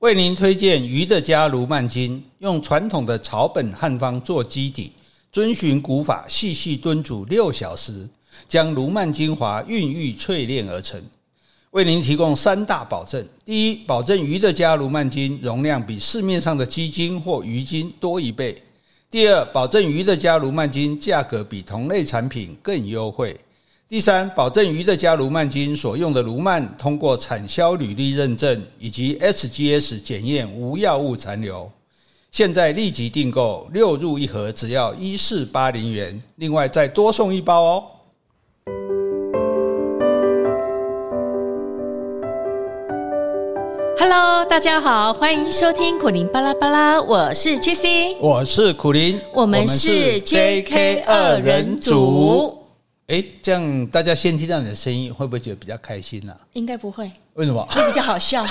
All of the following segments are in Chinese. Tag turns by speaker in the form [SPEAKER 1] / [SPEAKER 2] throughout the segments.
[SPEAKER 1] 为您推荐鱼的家卢曼筋，用传统的草本汉方做基底，遵循古法细细炖煮六小时，将卢曼精华孕育淬炼而成。为您提供三大保证：第一，保证鱼的家卢曼筋容量比市面上的鸡精或鱼精多一倍；第二，保证鱼的家卢曼筋价格比同类产品更优惠。第三，保证俞德家卢曼菌所用的卢曼通过产销履历认证以及 SGS 检验无药物残留。现在立即订购，六入一盒，只要一四八零元，另外再多送一包哦。
[SPEAKER 2] Hello，大家好，欢迎收听苦林巴拉巴拉，我是 JC，
[SPEAKER 1] 我是苦林，
[SPEAKER 2] 我们是 JK 二人组。
[SPEAKER 1] 哎，这样大家先听到你的声音，会不会觉得比较开心呢？
[SPEAKER 2] 应该不会。
[SPEAKER 1] 为什么？
[SPEAKER 2] 你比较好笑。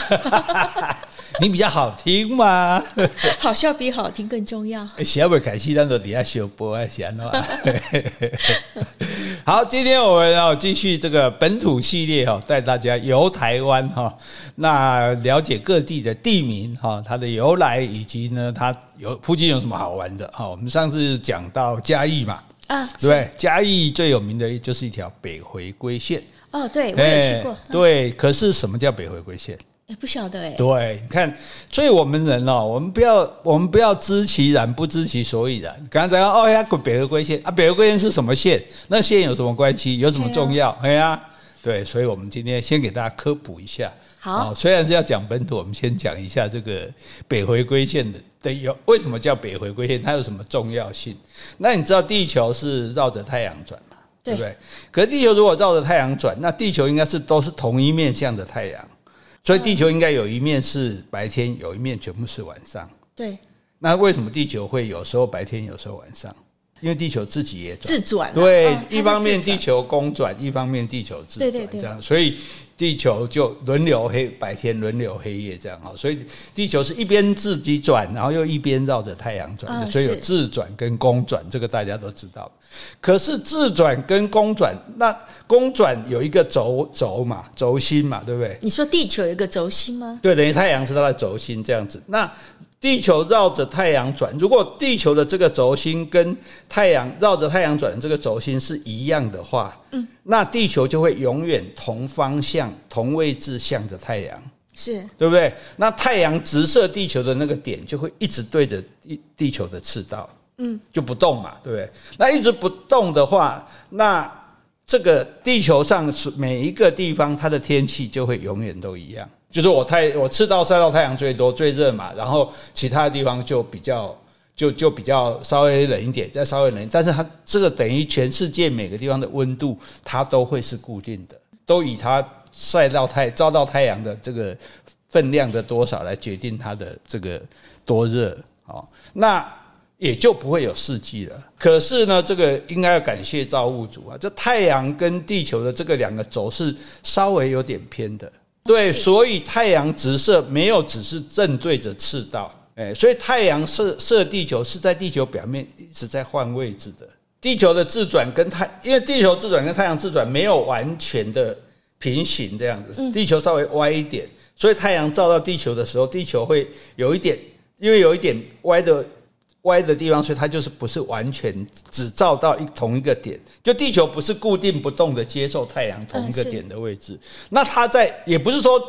[SPEAKER 1] 你比较好听嘛？
[SPEAKER 2] 好笑比好听更重要。
[SPEAKER 1] 小伟凯西当做底下修播啊，行了。好，今天我们要继续这个本土系列哈，带大家游台湾哈，那了解各地的地名哈，它的由来以及呢，它有附近有什么好玩的哈。我们上次讲到嘉义嘛。啊，对，嘉义最有名的就是一条北回归线。
[SPEAKER 2] 哦，对，我也去过。
[SPEAKER 1] 对，可是什么叫北回归线？
[SPEAKER 2] 也不晓得哎。
[SPEAKER 1] 对，你看，所以我们人哦，我们不要，我们不要知其然，不知其所以然。刚才讲哦呀，北回归线啊，北回归线是什么线？那线有什么关系？有什么重要？哎呀，对，所以我们今天先给大家科普一下。好，虽然是要讲本土，我们先讲一下这个北回归线的。有为什么叫北回归线？它有什么重要性？那你知道地球是绕着太阳转嘛？对不对？可是地球如果绕着太阳转，那地球应该是都是同一面向着太阳，所以地球应该有一面是白天，有一面全部是晚上。对。那为什么地球会有时候白天，有时候晚上？因为地球自己也转。自转。对，一方面地球公转，一方面地球自转，这样，所以。地球就轮流黑白天，轮流黑夜这样啊，所以地球是一边自己转，然后又一边绕着太阳转的，所以有自转跟公转，这个大家都知道。可是自转跟公转，那公转有一个轴轴嘛，轴心嘛，对不对？你说地球有一个轴心吗？对，等于太阳是它的轴心这样子。那地球绕着太阳转，如果地球的这个轴心跟太阳绕着太阳转的这个轴心是一样的话，嗯，那地球就会永远同方向、同位置向着太阳，是对不对？那太阳直射地球的那个点就会一直对着地地球的赤道，嗯，就不动嘛，对不对？那一直不动的话，那这个地球上是每一个地方它的天气就会永远都一样。就是我太我赤道晒到太阳最多最热嘛，然后其他的地方就比较就就比较稍微冷一点，再稍微冷，但是它这个等于全世界每个地方的温度它都会是固定的，都以它晒到太照到太阳的这个分量的多少来决定它的这个多热啊，那也就不会有四季了。可是呢，这个应该要感谢造物主啊，这太阳跟地球的这个两个轴是稍微有点偏的。对，所以太阳直射没有只是正对着赤道，哎，所以太阳射射地球是在地球表面一直在换位置的。地球的自转跟太，因为地球自转跟太阳自转没有完全的平行这样子，地球稍微歪一点，所以太阳照到地球的时候，地球会有一点，因为有一点歪的。歪的地方，所以它就是不是完全只照到一同一个点，就地球不是固定不动的接受太阳同一个点的位置。那它在也不是说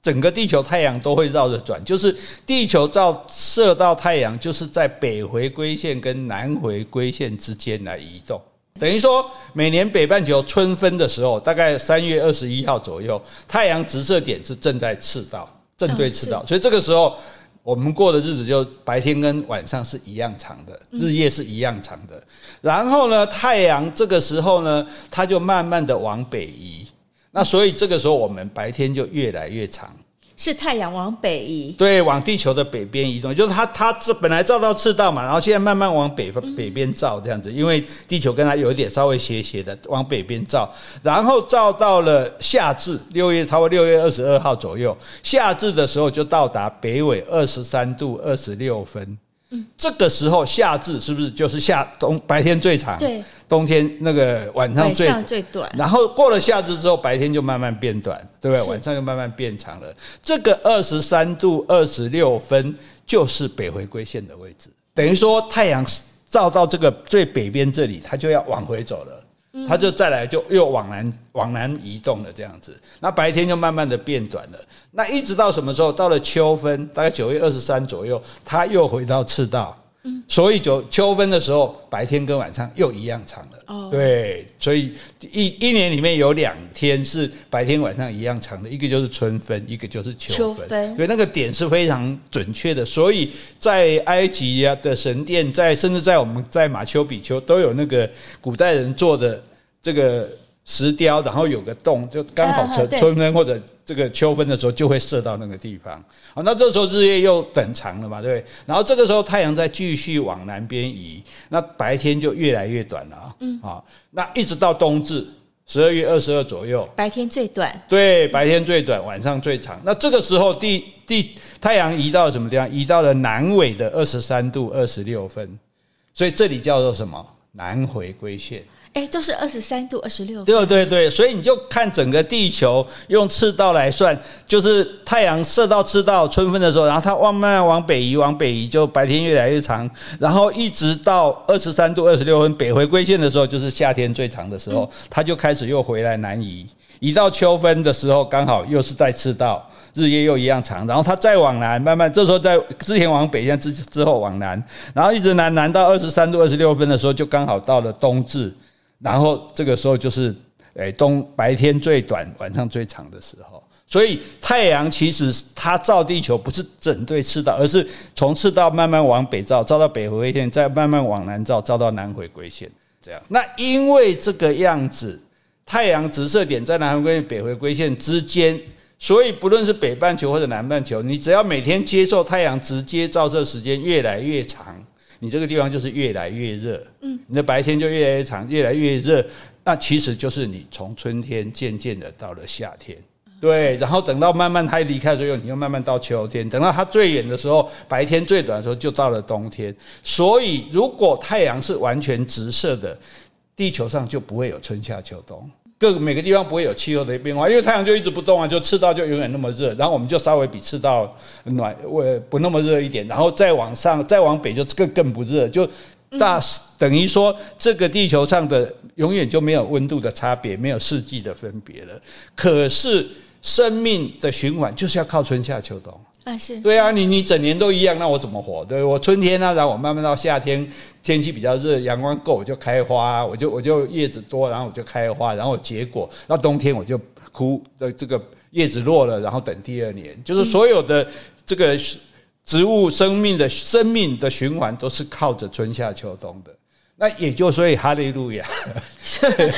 [SPEAKER 1] 整个地球太阳都会绕着转，就是地球照射到太阳，就是在北回归线跟南回归线之间来移动。等于说，每年北半球春分的时候，大概三月二十一号左右，太阳直射点是正在赤道，正对赤道，所以这个时候。我们过的日子就白天跟晚上是一样长的，日夜是一样长的。然后呢，太阳这个时候呢，它就慢慢的往北移，那所以这个时候我们白天就越来越长。是太阳往北移，对，往地球的北边移动，就是它，它这本来照到赤道嘛，然后现在慢慢往北方北边照这样子，因为地球跟它有一点稍微斜斜的往北边照，然后照到了夏至，六月，差不多六月二十二号左右，夏至的时候就到达北纬二十三度二十六分，嗯，这个时候夏至是不是就是夏冬白天最长？
[SPEAKER 2] 对，
[SPEAKER 1] 冬天那个晚上最
[SPEAKER 2] 晚上最短。
[SPEAKER 1] 然后过了夏至之后，白天就慢慢变短，对不
[SPEAKER 2] 对？
[SPEAKER 1] 晚上就慢慢变长了。这个二十三度二十六分就是北回归线的位置，等于说太阳照到这个最北边这里，它就要往回走了。它就再来就又往南往南移动了，这样子，那白天就慢慢的变短了。那一直到什么时候？到了秋分，大概九月二十三左右，它又回到赤道。所以就秋分的时候，白天跟晚上又一样长了。哦，对，所以一一年里面有两天是白天晚上一样长的，一个就是春分，一个就是秋分。秋分。对，那个点是非常准确的。所以在埃及啊的神殿，在甚至在我们在马丘比丘都有那个古代人做的这个。石雕，然后有个洞，就刚好春 春分或者这个秋分的时候，就会射到那个地方。啊，那这时候日夜又等长了嘛，对不对？然后这个时候太阳再继续往南边移，那白天就越来越短了啊。嗯，好，那一直到冬至十二月二十二左右，
[SPEAKER 2] 白天最短。
[SPEAKER 1] 对，白天最短，晚上最长。那这个时候地地太阳移到了什么地方？移到了南纬的二十三度二十六分，所以这里叫做什么？南回归线。
[SPEAKER 2] 哎，就是二十三度二十六。
[SPEAKER 1] 对对对，所以你就看整个地球用赤道来算，就是太阳射到赤道春分的时候，然后它慢慢往北移，往北移，就白天越来越长，然后一直到二十三度二十六分北回归线的时候，就是夏天最长的时候，它就开始又回来南移，移到秋分的时候，刚好又是在赤道，日夜又一样长，然后它再往南，慢慢这时候在之前往北，现在之之后往南，然后一直南南到二十三度二十六分的时候，就刚好到了冬至。然后这个时候就是，诶，冬白天最短，晚上最长的时候。所以太阳其实它照地球不是整对赤道，而是从赤道慢慢往北照，照到北回归线，再慢慢往南照，照到南回归线。这样。那因为这个样子，太阳直射点在南回归线、北回归线之间，所以不论是北半球或者南半球，你只要每天接受太阳直接照射时间越来越长。你这个地方就是越来越热，嗯，你的白天就越来越长，越来越热，那其实就是你从春天渐渐的到了夏天，对，然后等到慢慢它离开之后，你又慢慢到秋天，等到它最远的时候，白天最短的时候就到了冬天。所以，如果太阳是完全直射的，地球上就不会有春夏秋冬。各每个地方不会有气候的变化，因为太阳就一直不动啊，就赤道就永远那么热，然后我们就稍微比赤道暖，呃，不那么热一点，然后再往上，再往北就更更不热，就大等于说这个地球上的永远就没有温度的差别，没有四季的分别了。可是生命的循环就是要靠春夏秋冬。
[SPEAKER 2] 啊，是
[SPEAKER 1] 对啊，你你整年都一样，那我怎么活？对，我春天呢、啊，然后我慢慢到夏天，天气比较热，阳光够，我就开花，我就我就叶子多，然后我就开花，然后我结果。到冬天我就枯的这个叶子落了，然后等第二年，就是所有的这个植物生命的生命的循环都是靠着春夏秋冬的。那也就所以哈利路亚，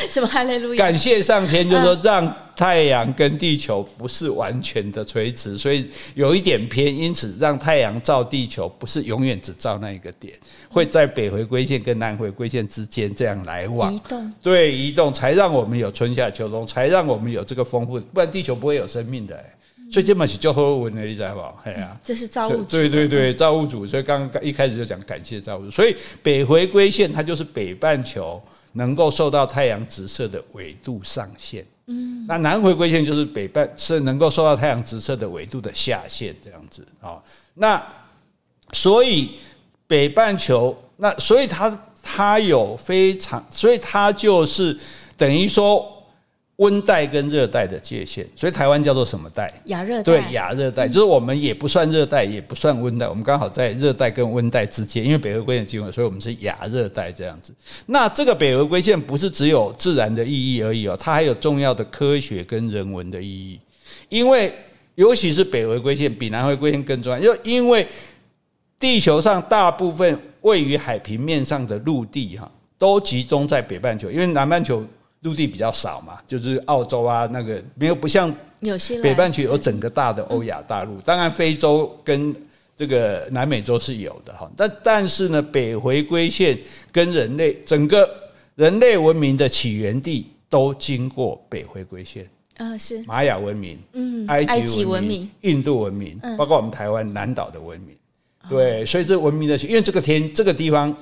[SPEAKER 2] 什么哈利路亚？
[SPEAKER 1] 感谢上天，就是说让太阳跟地球不是完全的垂直，所以有一点偏，因此让太阳照地球不是永远只照那一个点，会在北回归线跟南回归线之间这样来往移动，对，移动才让我们有春夏秋冬，才让我们有这个丰富，不然地球不会有生命的、欸。所以这嘛是叫好文的，你知道不？哎呀，
[SPEAKER 2] 这是造物主。
[SPEAKER 1] 对对对，造物主。所以刚刚一开始就讲感谢造物主。所以北回归线它就是北半球能够受到太阳直射的纬度上限。嗯，那南回归线就是北半是能够受到太阳直射的纬度的下限，这样子啊。那所以北半球，那所以它它有非常，所以它就是等于说。温带跟热带的界限，所以台湾叫做什么带？
[SPEAKER 2] 亚热带。
[SPEAKER 1] 对，亚热带，就是我们也不算热带，也不算温带，我们刚好在热带跟温带之间，因为北回归线经过，所以我们是亚热带这样子。那这个北回归线不是只有自然的意义而已哦，它还有重要的科学跟人文的意义。因为尤其是北回归线比南回归线更重要，就因为地球上大部分位于海平面上的陆地哈，都集中在北半球，因为南半球。陆地比较少嘛，就是澳洲啊，那个没有不像北半球有整个大的欧亚大陆，当然非洲跟这个南美洲是有的哈，但但是呢，北回归线跟人类整个人类文明的起源地都经过北回归线。
[SPEAKER 2] 啊，是。
[SPEAKER 1] 玛雅文明，嗯，
[SPEAKER 2] 埃及文明、
[SPEAKER 1] 印度文明，包括我们台湾南岛的文明。对，所以这文明的，因为这个天这个地方。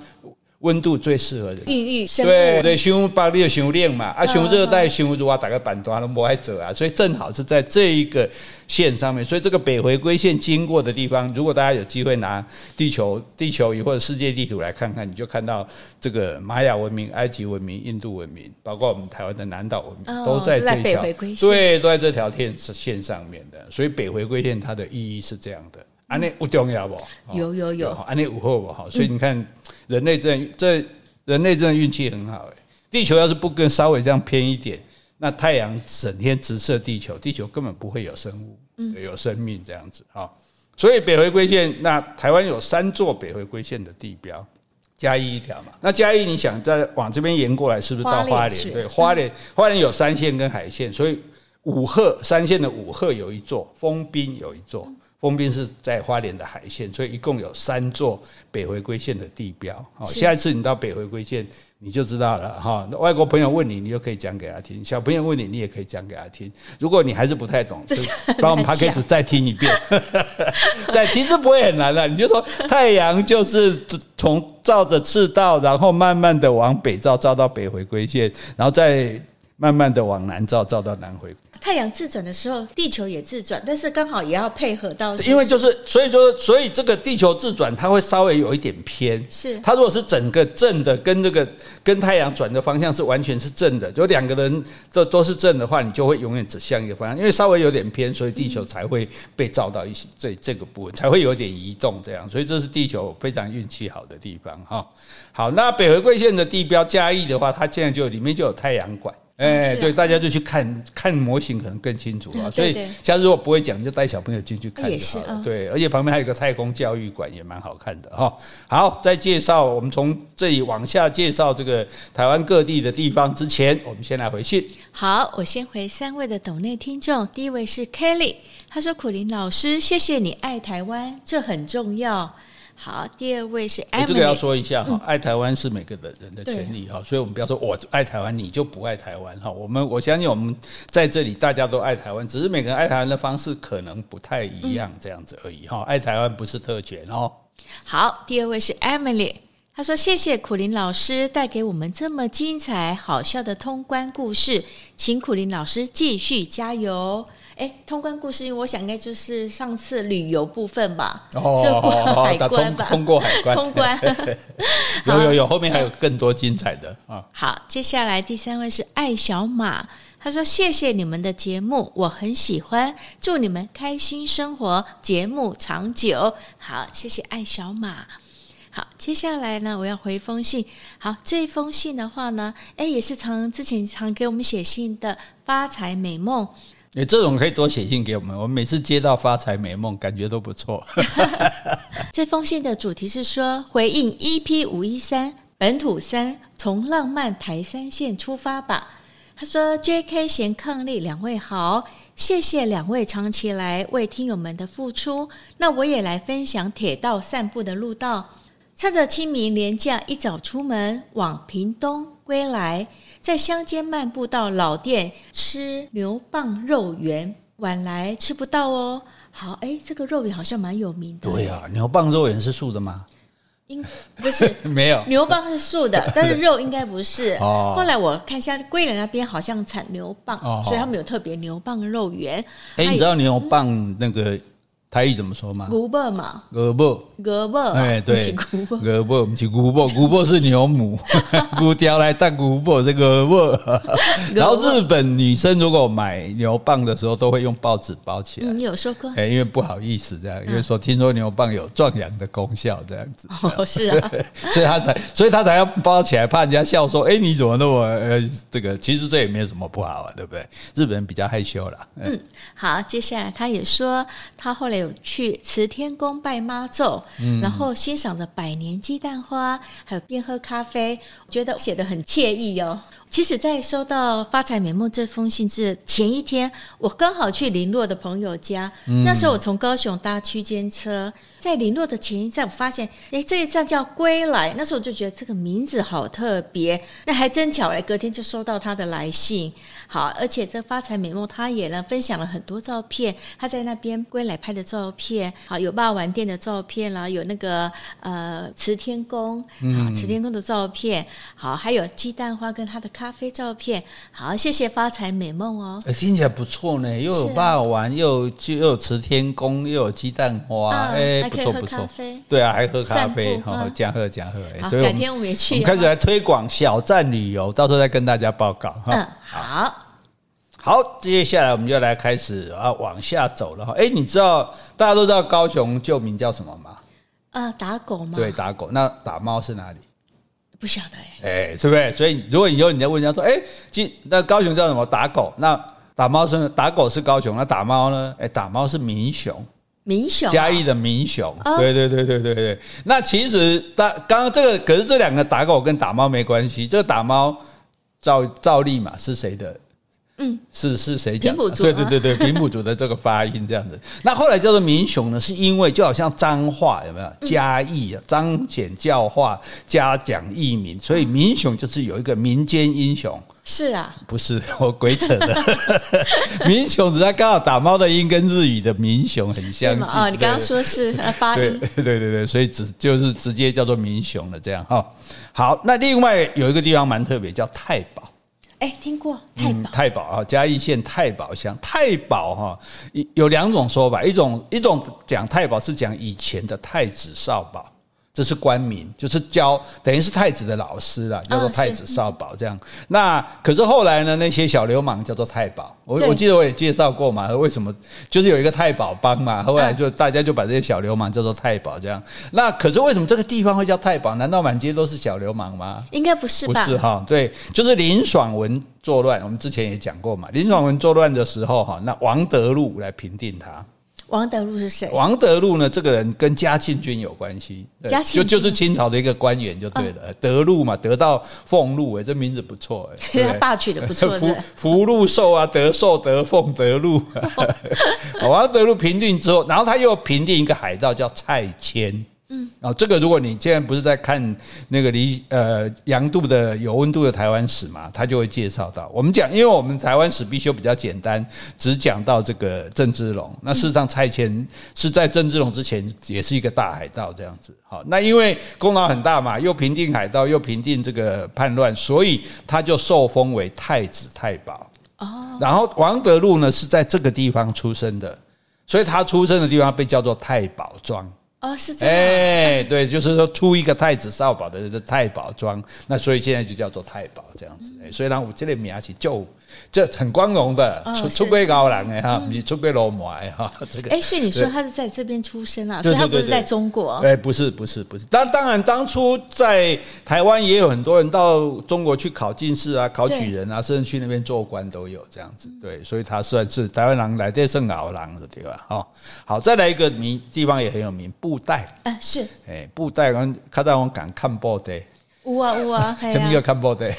[SPEAKER 1] 温度最适合的
[SPEAKER 2] 孕育生
[SPEAKER 1] 对对，伤北你就伤冷嘛，啊，熊热带伤热啊，大概半段都无爱走啊，所以正好是在这一个线上面，所以这个北回归线经过的地方，如果大家有机会拿地球地球仪或者世界地图来看看，你就看到这个玛雅文明、埃及文明、印度文明，包括我们台湾的南岛文明，都在这条对，都在这条线线上面的，所以北回归线它的意义是这样的。安内不重要不？
[SPEAKER 2] 有有有，
[SPEAKER 1] 安内午后不好，所以你看，人类这这人类真的运气很好哎。地球要是不跟稍微这样偏一点，那太阳整天直射地球，地球根本不会有生物，有生命这样子哈。所以北回归线，那台湾有三座北回归线的地标，嘉义一条嘛。那嘉义你想再往这边延过来，是不是到花莲？对，花莲花莲有三线跟海线，所以五鹤三线的五鹤有一座，丰滨有一座。丰滨是在花莲的海线，所以一共有三座北回归线的地标。好，下一次你到北回归线，你就知道了哈。外国朋友问你，你就可以讲给他听；小朋友问你，你也可以讲给他听。如果你还是不太懂，就把我们 podcast 再听一遍。在其实不会很难的，你就说太阳就是从照着赤道，然后慢慢的往北照，照到北回归线，然后再慢慢的往南照，照到南回。
[SPEAKER 2] 太阳自转的时候，地球也自转，但是刚好也要配合到。
[SPEAKER 1] 因为就是，所以说，所以这个地球自转，它会稍微有一点偏。
[SPEAKER 2] 是。
[SPEAKER 1] 它如果是整个正的，跟这个跟太阳转的方向是完全是正的，就两个人都都是正的话，你就会永远指向一个方向。因为稍微有点偏，所以地球才会被照到一些这这个部分，才会有点移动这样。所以这是地球非常运气好的地方哈。好，那北回归线的地标嘉义的话，它现在就里面就有太阳馆。哎，对，大家就去看看模型，可能更清楚啊。所以，下次如果不会讲，就带小朋友进去看就好了。对，而且旁边还有个太空教育馆，也蛮好看的哈。好，在介绍我们从这里往下介绍这个台湾各地的地方之前，我们先来回信。
[SPEAKER 2] 好，我先回三位的抖内听众。第一位是 Kelly，他说：“苦林老师，谢谢你爱台湾，这很重要。”好，第二位是艾，这个
[SPEAKER 1] 要说一下哈，爱台湾是每个人人的权利哈，所以我们不要说我爱台湾，你就不爱台湾哈。我们我相信我们在这里大家都爱台湾，只是每个人爱台湾的方式可能不太一样，这样子而已哈。爱台湾不是特权哦。
[SPEAKER 2] 好，第二位是 Emily，他说谢谢苦林老师带给我们这么精彩好笑的通关故事，请苦林老师继续加油。哎，通关故事，因为我想应该就是上次旅游部分吧，就过海关吧，
[SPEAKER 1] 通过海关，
[SPEAKER 2] 通关。
[SPEAKER 1] 有有有，后面还有更多精彩的啊！
[SPEAKER 2] 好，接下来第三位是爱小马，他说：“谢谢你们的节目，我很喜欢，祝你们开心生活，节目长久。”好，谢谢爱小马。好，接下来呢，我要回封信。好，这封信的话呢，哎，也是常之前常给我们写信的发财美梦。
[SPEAKER 1] 你这种可以多写信给我们，我们每次接到发财美梦，感觉都不错。
[SPEAKER 2] 这封信的主题是说，回应 EP 五一三本土三，从浪漫台三线出发吧。他说：“J.K. 贤伉俪两位好，谢谢两位长期来为听友们的付出。那我也来分享铁道散步的路道，趁着清明连假一早出门往屏东归来。”在乡间漫步到老店吃牛蒡肉圆，晚来吃不到哦。好，哎，这个肉圆好像蛮有名的。
[SPEAKER 1] 对呀、啊，牛蒡肉圆是素的吗？
[SPEAKER 2] 应不是，
[SPEAKER 1] 没有。
[SPEAKER 2] 牛蒡是素的，但是肉应该不是。哦。后来我看一下，桂林那边好像产牛蒡，哦、所以他们有特别牛蒡肉圆。
[SPEAKER 1] 哎，你知道牛蒡那个？台语怎么说吗？
[SPEAKER 2] 牛蒡嘛，
[SPEAKER 1] 牛蒡，
[SPEAKER 2] 牛蒡，
[SPEAKER 1] 哎，对，牛蒡，不是牛蒡，牛蒡是牛母，牛调来当牛蒡，这个蒡。然后日本女生如果买牛蒡的时候，都会用报纸包起来。
[SPEAKER 2] 你有说过？
[SPEAKER 1] 哎，因为不好意思这样，因为说听说牛蒡有壮阳的功效，这样子。
[SPEAKER 2] 哦，是啊，
[SPEAKER 1] 所以他才，所以他才要包起来，怕人家笑说，哎，你怎么那么呃，这个其实这也没有什么不好啊，对不对？日本人比较害羞啦。
[SPEAKER 2] 嗯，好，接下来他也说，他后来。有去慈天宫拜妈祖，嗯、然后欣赏了百年鸡蛋花，还有边喝咖啡，觉得写得很惬意哦。其实，在收到发财美梦这封信之前一天，我刚好去林洛的朋友家。嗯、那时候我从高雄搭区间车，在林落的前一站，我发现，哎，这一站叫归来。那时候我就觉得这个名字好特别。那还真巧嘞，隔天就收到他的来信。好，而且这发财美梦他也呢分享了很多照片，他在那边归来拍的照片，好，有霸王店的照片啦，有那个呃慈天宫，好，慈天宫的照片，好，还有鸡蛋花跟他的咖啡照片，好，谢谢发财美梦哦，
[SPEAKER 1] 听起来不错呢，又有霸王，又有又有慈天宫，又有鸡蛋花，哎，不错不错，对啊，还喝咖啡，好，讲喝讲喝，
[SPEAKER 2] 改天我们也去，
[SPEAKER 1] 我们开始来推广小站旅游，到时候再跟大家报告哈，
[SPEAKER 2] 嗯，好。
[SPEAKER 1] 好，接下来我们就来开始啊，往下走了哈。哎，你知道大家都知道高雄旧名叫什么吗？
[SPEAKER 2] 呃，打狗吗？
[SPEAKER 1] 对，打狗。那打猫是哪里？
[SPEAKER 2] 不晓得
[SPEAKER 1] 哎。哎，对不对？所以如果以后你在问人家说，哎，那高雄叫什么？打狗。那打猫是打狗是高雄，那打猫呢？哎，打猫是民雄。
[SPEAKER 2] 民雄。
[SPEAKER 1] 嘉义的民雄。对对对对对对。那其实打刚刚这个，可是这两个打狗跟打猫没关系。这个打猫照照例嘛是谁的？
[SPEAKER 2] 嗯，
[SPEAKER 1] 是是谁讲？对对对对，平埔族的这个发音这样子。那后来叫做民雄呢，是因为就好像彰化有没有嘉义啊，彰显教化，嘉奖义民，所以民雄就是有一个民间英雄。
[SPEAKER 2] 是啊，
[SPEAKER 1] 不是 我鬼扯的。民雄只是刚好打猫的音跟日语的民雄很像。
[SPEAKER 2] 哦，你刚刚说是发音。
[SPEAKER 1] 对对对对，所以只就是直接叫做民雄了这样哈。好，那另外有一个地方蛮特别，叫太保。
[SPEAKER 2] 哎，听过太保、
[SPEAKER 1] 太保啊，嘉义县太保乡太保哈，有两种说法，一种一种讲太保是讲以前的太子少保。这是官名，就是教，等于是太子的老师了，叫做太子少保这样。哦、那可是后来呢，那些小流氓叫做太保。我对我记得我也介绍过嘛，为什么？就是有一个太保帮嘛，后来就大家就把这些小流氓叫做太保这样。那可是为什么这个地方会叫太保？难道满街都是小流氓吗？
[SPEAKER 2] 应该不是吧？
[SPEAKER 1] 不是哈，对，就是林爽文作乱，我们之前也讲过嘛。林爽文作乱的时候哈，那王德禄来平定他。
[SPEAKER 2] 王德禄是谁？
[SPEAKER 1] 王德禄呢？这个人跟嘉庆君有关系，
[SPEAKER 2] 嘉庆
[SPEAKER 1] 就就是清朝的一个官员就对了。嗯、德禄嘛，得到俸禄，哎，这名字不错哎，
[SPEAKER 2] 他爸取的不错。
[SPEAKER 1] 福福禄寿啊，德寿德凤德禄。王德禄平定之后，然后他又平定一个海盗叫蔡牵。嗯，啊，这个如果你现在不是在看那个李呃杨度的有温度的台湾史嘛，他就会介绍到。我们讲，因为我们台湾史必修比较简单，只讲到这个郑芝龙。那事实上，蔡牵是在郑芝龙之前也是一个大海盗这样子。好，那因为功劳很大嘛，又平定海盗，又平定这个叛乱，所以他就受封为太子太保。哦，然后王德禄呢是在这个地方出生的，所以他出生的地方被叫做太保庄。
[SPEAKER 2] 哦，是这样。
[SPEAKER 1] 哎，对，就是说出一个太子少保的这太保庄，那所以现在就叫做太保这样子。哎，所以呢，我这里名起就这很光荣的出出归高人哎哈，你出归罗马哎哈。这个
[SPEAKER 2] 哎，所以你说他是在这边出生啊？所以他不是在中国？
[SPEAKER 1] 哎，不是不是不是。当当然，当初在台湾也有很多人到中国去考进士啊、考举人啊，甚至去那边做官都有这样子。对，所以他算是台湾人来这圣奥郎的对吧？哦，好，再来一个名地方也很有名。布袋，
[SPEAKER 2] 啊是，
[SPEAKER 1] 哎，布袋，我看到我敢看布袋，
[SPEAKER 2] 有啊有啊，
[SPEAKER 1] 什么叫看破的？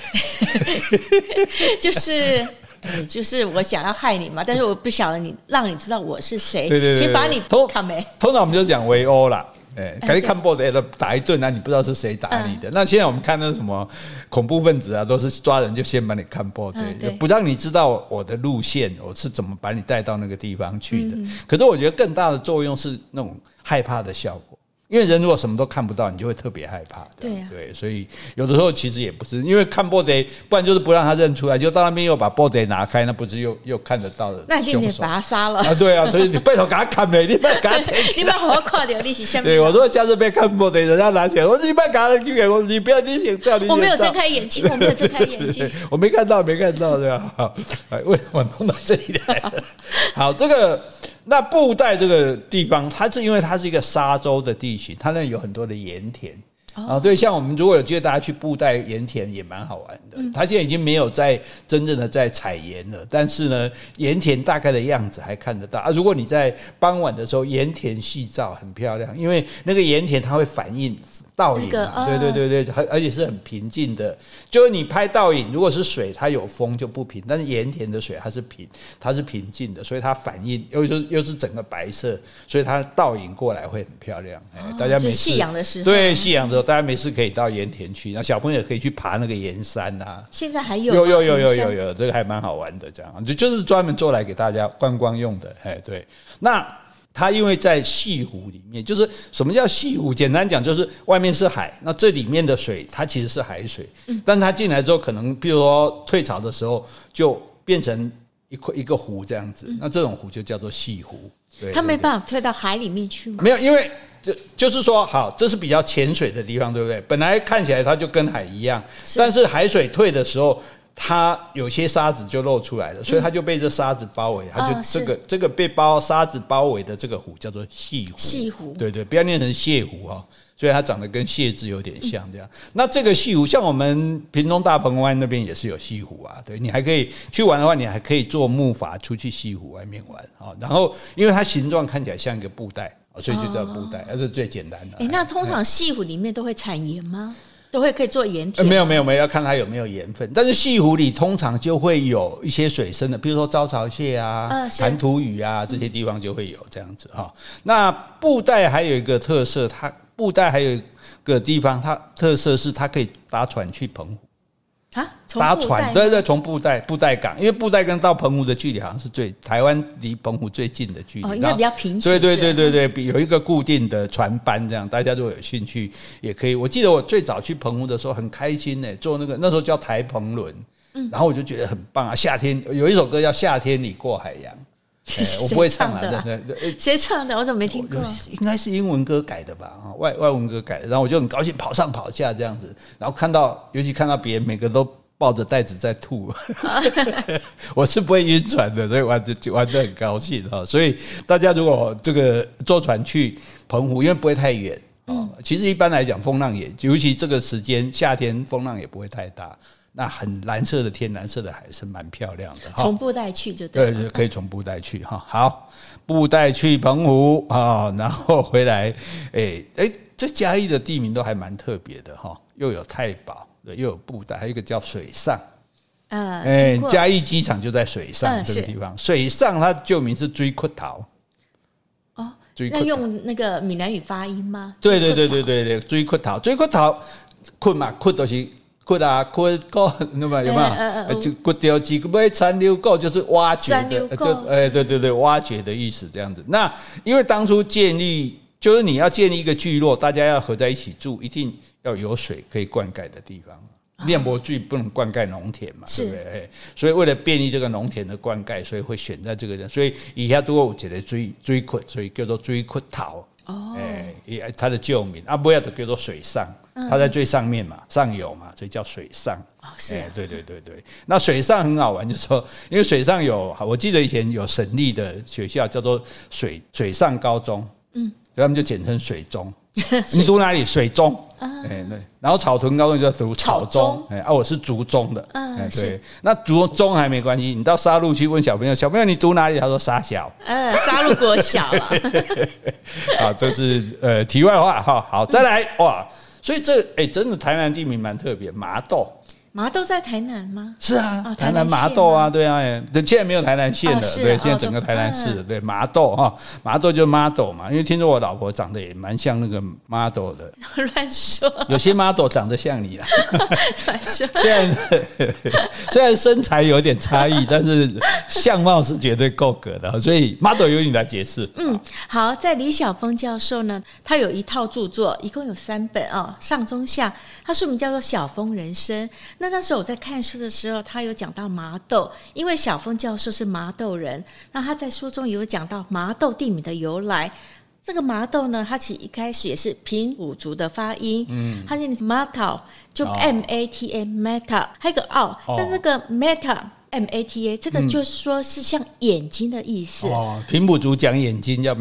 [SPEAKER 2] 就是，哎，就是我想要害你嘛，但是我不晓得你，让你知道我是谁，
[SPEAKER 1] 对对对，
[SPEAKER 2] 先把你
[SPEAKER 1] 通
[SPEAKER 2] 看没？
[SPEAKER 1] 通常我们就讲围殴啦。哎，赶紧看报纸，打一顿，那你不知道是谁打你的。嗯、那现在我们看那什么恐怖分子啊，都是抓人就先把你看报纸，嗯、不让你知道我的路线，我是怎么把你带到那个地方去的。嗯、可是我觉得更大的作用是那种害怕的效果。因为人如果什么都看不到，你就会特别害怕。
[SPEAKER 2] 对啊，
[SPEAKER 1] 对，所以有的时候其实也不是因为看布袋，不然就是不让他认出来，就到那边又把布袋拿开，那不是又又看得到的？
[SPEAKER 2] 那一定得把他杀了
[SPEAKER 1] 啊！对啊，所以你背头给他砍没？你不要给他，
[SPEAKER 2] 你不要好好看点利息下面。
[SPEAKER 1] 对，我说下次别看布袋，人家拿起来，我说你不要给他给我，你不要你想叫你。
[SPEAKER 2] 我没有睁开眼睛，我没有睁开眼睛，
[SPEAKER 1] 我没看到，没看到，对吧？好，为什么弄到这里来？好，这个。那布袋这个地方，它是因为它是一个沙洲的地形，它那有很多的盐田啊。对，像我们如果有机会大家去布袋盐田也蛮好玩的。它现在已经没有在真正的在采盐了，但是呢，盐田大概的样子还看得到啊。如果你在傍晚的时候，盐田细照很漂亮，因为那个盐田它会反映。倒影啊，对对对对，而而且是很平静的。就是你拍倒影，如果是水，它有风就不平；但是盐田的水它是平，它是平静的，所以它反应又是又是整个白色，所以它倒影过来会很漂亮。哎，大家没事，
[SPEAKER 2] 夕阳的时候，
[SPEAKER 1] 对夕阳的时候，大家没事可以到盐田去，那小朋友可以去爬那个盐山呐。
[SPEAKER 2] 现在还有
[SPEAKER 1] 有有有有有有，这个还蛮好玩的，这样就就是专门做来给大家观光用的。哎，对，那。它因为在西湖里面，就是什么叫西湖？简单讲，就是外面是海，那这里面的水它其实是海水，但它进来之后，可能比如说退潮的时候，就变成一块一个湖这样子。那这种湖就叫做西湖。对，
[SPEAKER 2] 它没办法退到海里面去吗？
[SPEAKER 1] 没有，因为就就是说，好，这是比较浅水的地方，对不对？本来看起来它就跟海一样，但是海水退的时候。它有些沙子就露出来了，所以它就被这沙子包围，它就这个这个被包沙子包围的这个湖叫做潟湖。潟湖，对对，不要念成泻湖哦，所以它长得跟蟹字有点像这样。那这个潟湖，像我们屏东大鹏湾那边也是有潟湖啊，对，你还可以去玩的话，你还可以坐木筏出去潟湖外面玩啊。然后因为它形状看起来像一个布袋，所以就叫布袋，那是最简单的。
[SPEAKER 2] 哎，那通常潟湖里面都会产盐吗？都会可以做盐田？
[SPEAKER 1] 没有没有没有，要看它有没有盐分。但是西湖里通常就会有一些水生的，比如说招潮蟹啊、弹涂鱼啊这些地方就会有这样子哈。那布袋还有一个特色，它布袋还有一个地方，它特色是它可以搭船去澎湖。
[SPEAKER 2] 啊，
[SPEAKER 1] 搭船对对，从布袋布袋港，因为布袋港到澎湖的距离好像是最台湾离澎湖最近的距离，
[SPEAKER 2] 哦，应该比较平行。
[SPEAKER 1] 对对对对对，有一个固定的船班，这样大家如果有兴趣也可以。我记得我最早去澎湖的时候很开心呢，坐那个那时候叫台澎轮，嗯，然后我就觉得很棒啊。夏天有一首歌叫《夏天你过海洋》，我不会唱啊，对对对，
[SPEAKER 2] 谁唱的？我怎么没听过？
[SPEAKER 1] 应该是英文歌改的吧？啊，外外文歌改的。然后我就很高兴，跑上跑下这样子，然后看到，尤其看到别人每个都抱着袋子在吐，我是不会晕船的，所以玩的玩的很高兴哈。所以大家如果这个坐船去澎湖，因为不会太远啊。其实一般来讲，风浪也，尤其这个时间夏天，风浪也不会太大。那很蓝色的天，蓝色的海是蛮漂亮的。
[SPEAKER 2] 从布袋去就对，
[SPEAKER 1] 对，可以从布袋去哈。好，布袋去澎湖啊，然后回来，哎哎，这嘉义的地名都还蛮特别的哈，又有太保，又有布袋，还有一个叫水上。嗯，哎，嘉义机场就在水上这个地方。水上它旧名是水堀头。
[SPEAKER 2] 哦，那用那个闽南语发音吗？
[SPEAKER 1] 对对对对对对，水堀头，水堀头，堀嘛，困都是。掘啊掘沟，那么有没有？就骨掉几个没残留沟，就是挖掘的，就哎对对对，挖掘的意思这样子。那因为当初建立，就是你要建立一个聚落，大家要合在一起住，一定要有水可以灌溉的地方。练博聚不能灌溉农田嘛，对不对？所以为了便利这个农田的灌溉，所以会选在这个地方。所以以下都有一个水水堀，所以叫做水堀头。哦，哎，它的旧名啊，不要就叫做水上，它在最上面嘛，上游嘛，所以叫水上。哦，是，哎，对对对对。那水上很好玩，就是说，因为水上有，我记得以前有省立的学校叫做水水上高中，嗯，所以他们就简称水中。你读哪里？水中。哎，对。然后草屯高中就读草中，哎，啊，我是竹中的，哎，对。那竹中还没关系，你到沙鹿去问小朋友，小朋友你读哪里？他说沙小，
[SPEAKER 2] 嗯，沙鹿国小啊。
[SPEAKER 1] 好，这是呃题外话哈。好，再来哇，所以这哎，真的台南地名蛮特别，麻豆。
[SPEAKER 2] 麻豆在台南吗？
[SPEAKER 1] 是啊，台南麻豆啊，对啊，现在没有台南县了，对，现在整个台南市，对，麻豆哈，麻豆就 model 嘛，因为听说我老婆长得也蛮像那个 model 的，
[SPEAKER 2] 乱说，
[SPEAKER 1] 有些 model 长得像你啊，乱说，虽然虽然身材有点差异，但是相貌是绝对够格的，所以 model 由你来解释。
[SPEAKER 2] 嗯，好，在李晓峰教授呢，他有一套著作，一共有三本啊，上中下，他书名叫做《晓峰人生》。那那时候我在看书的时候，他有讲到麻豆，因为小峰教授是麻豆人。那他在书中有讲到麻豆地名的由来。这个麻豆呢，它其实一开始也是平埔族的发音，嗯，它念 mata，就 m a t a mata，还有个奥，但那个 mata m a t a 这个就是说是像眼睛的意思。
[SPEAKER 1] 哦，平埔族讲眼睛叫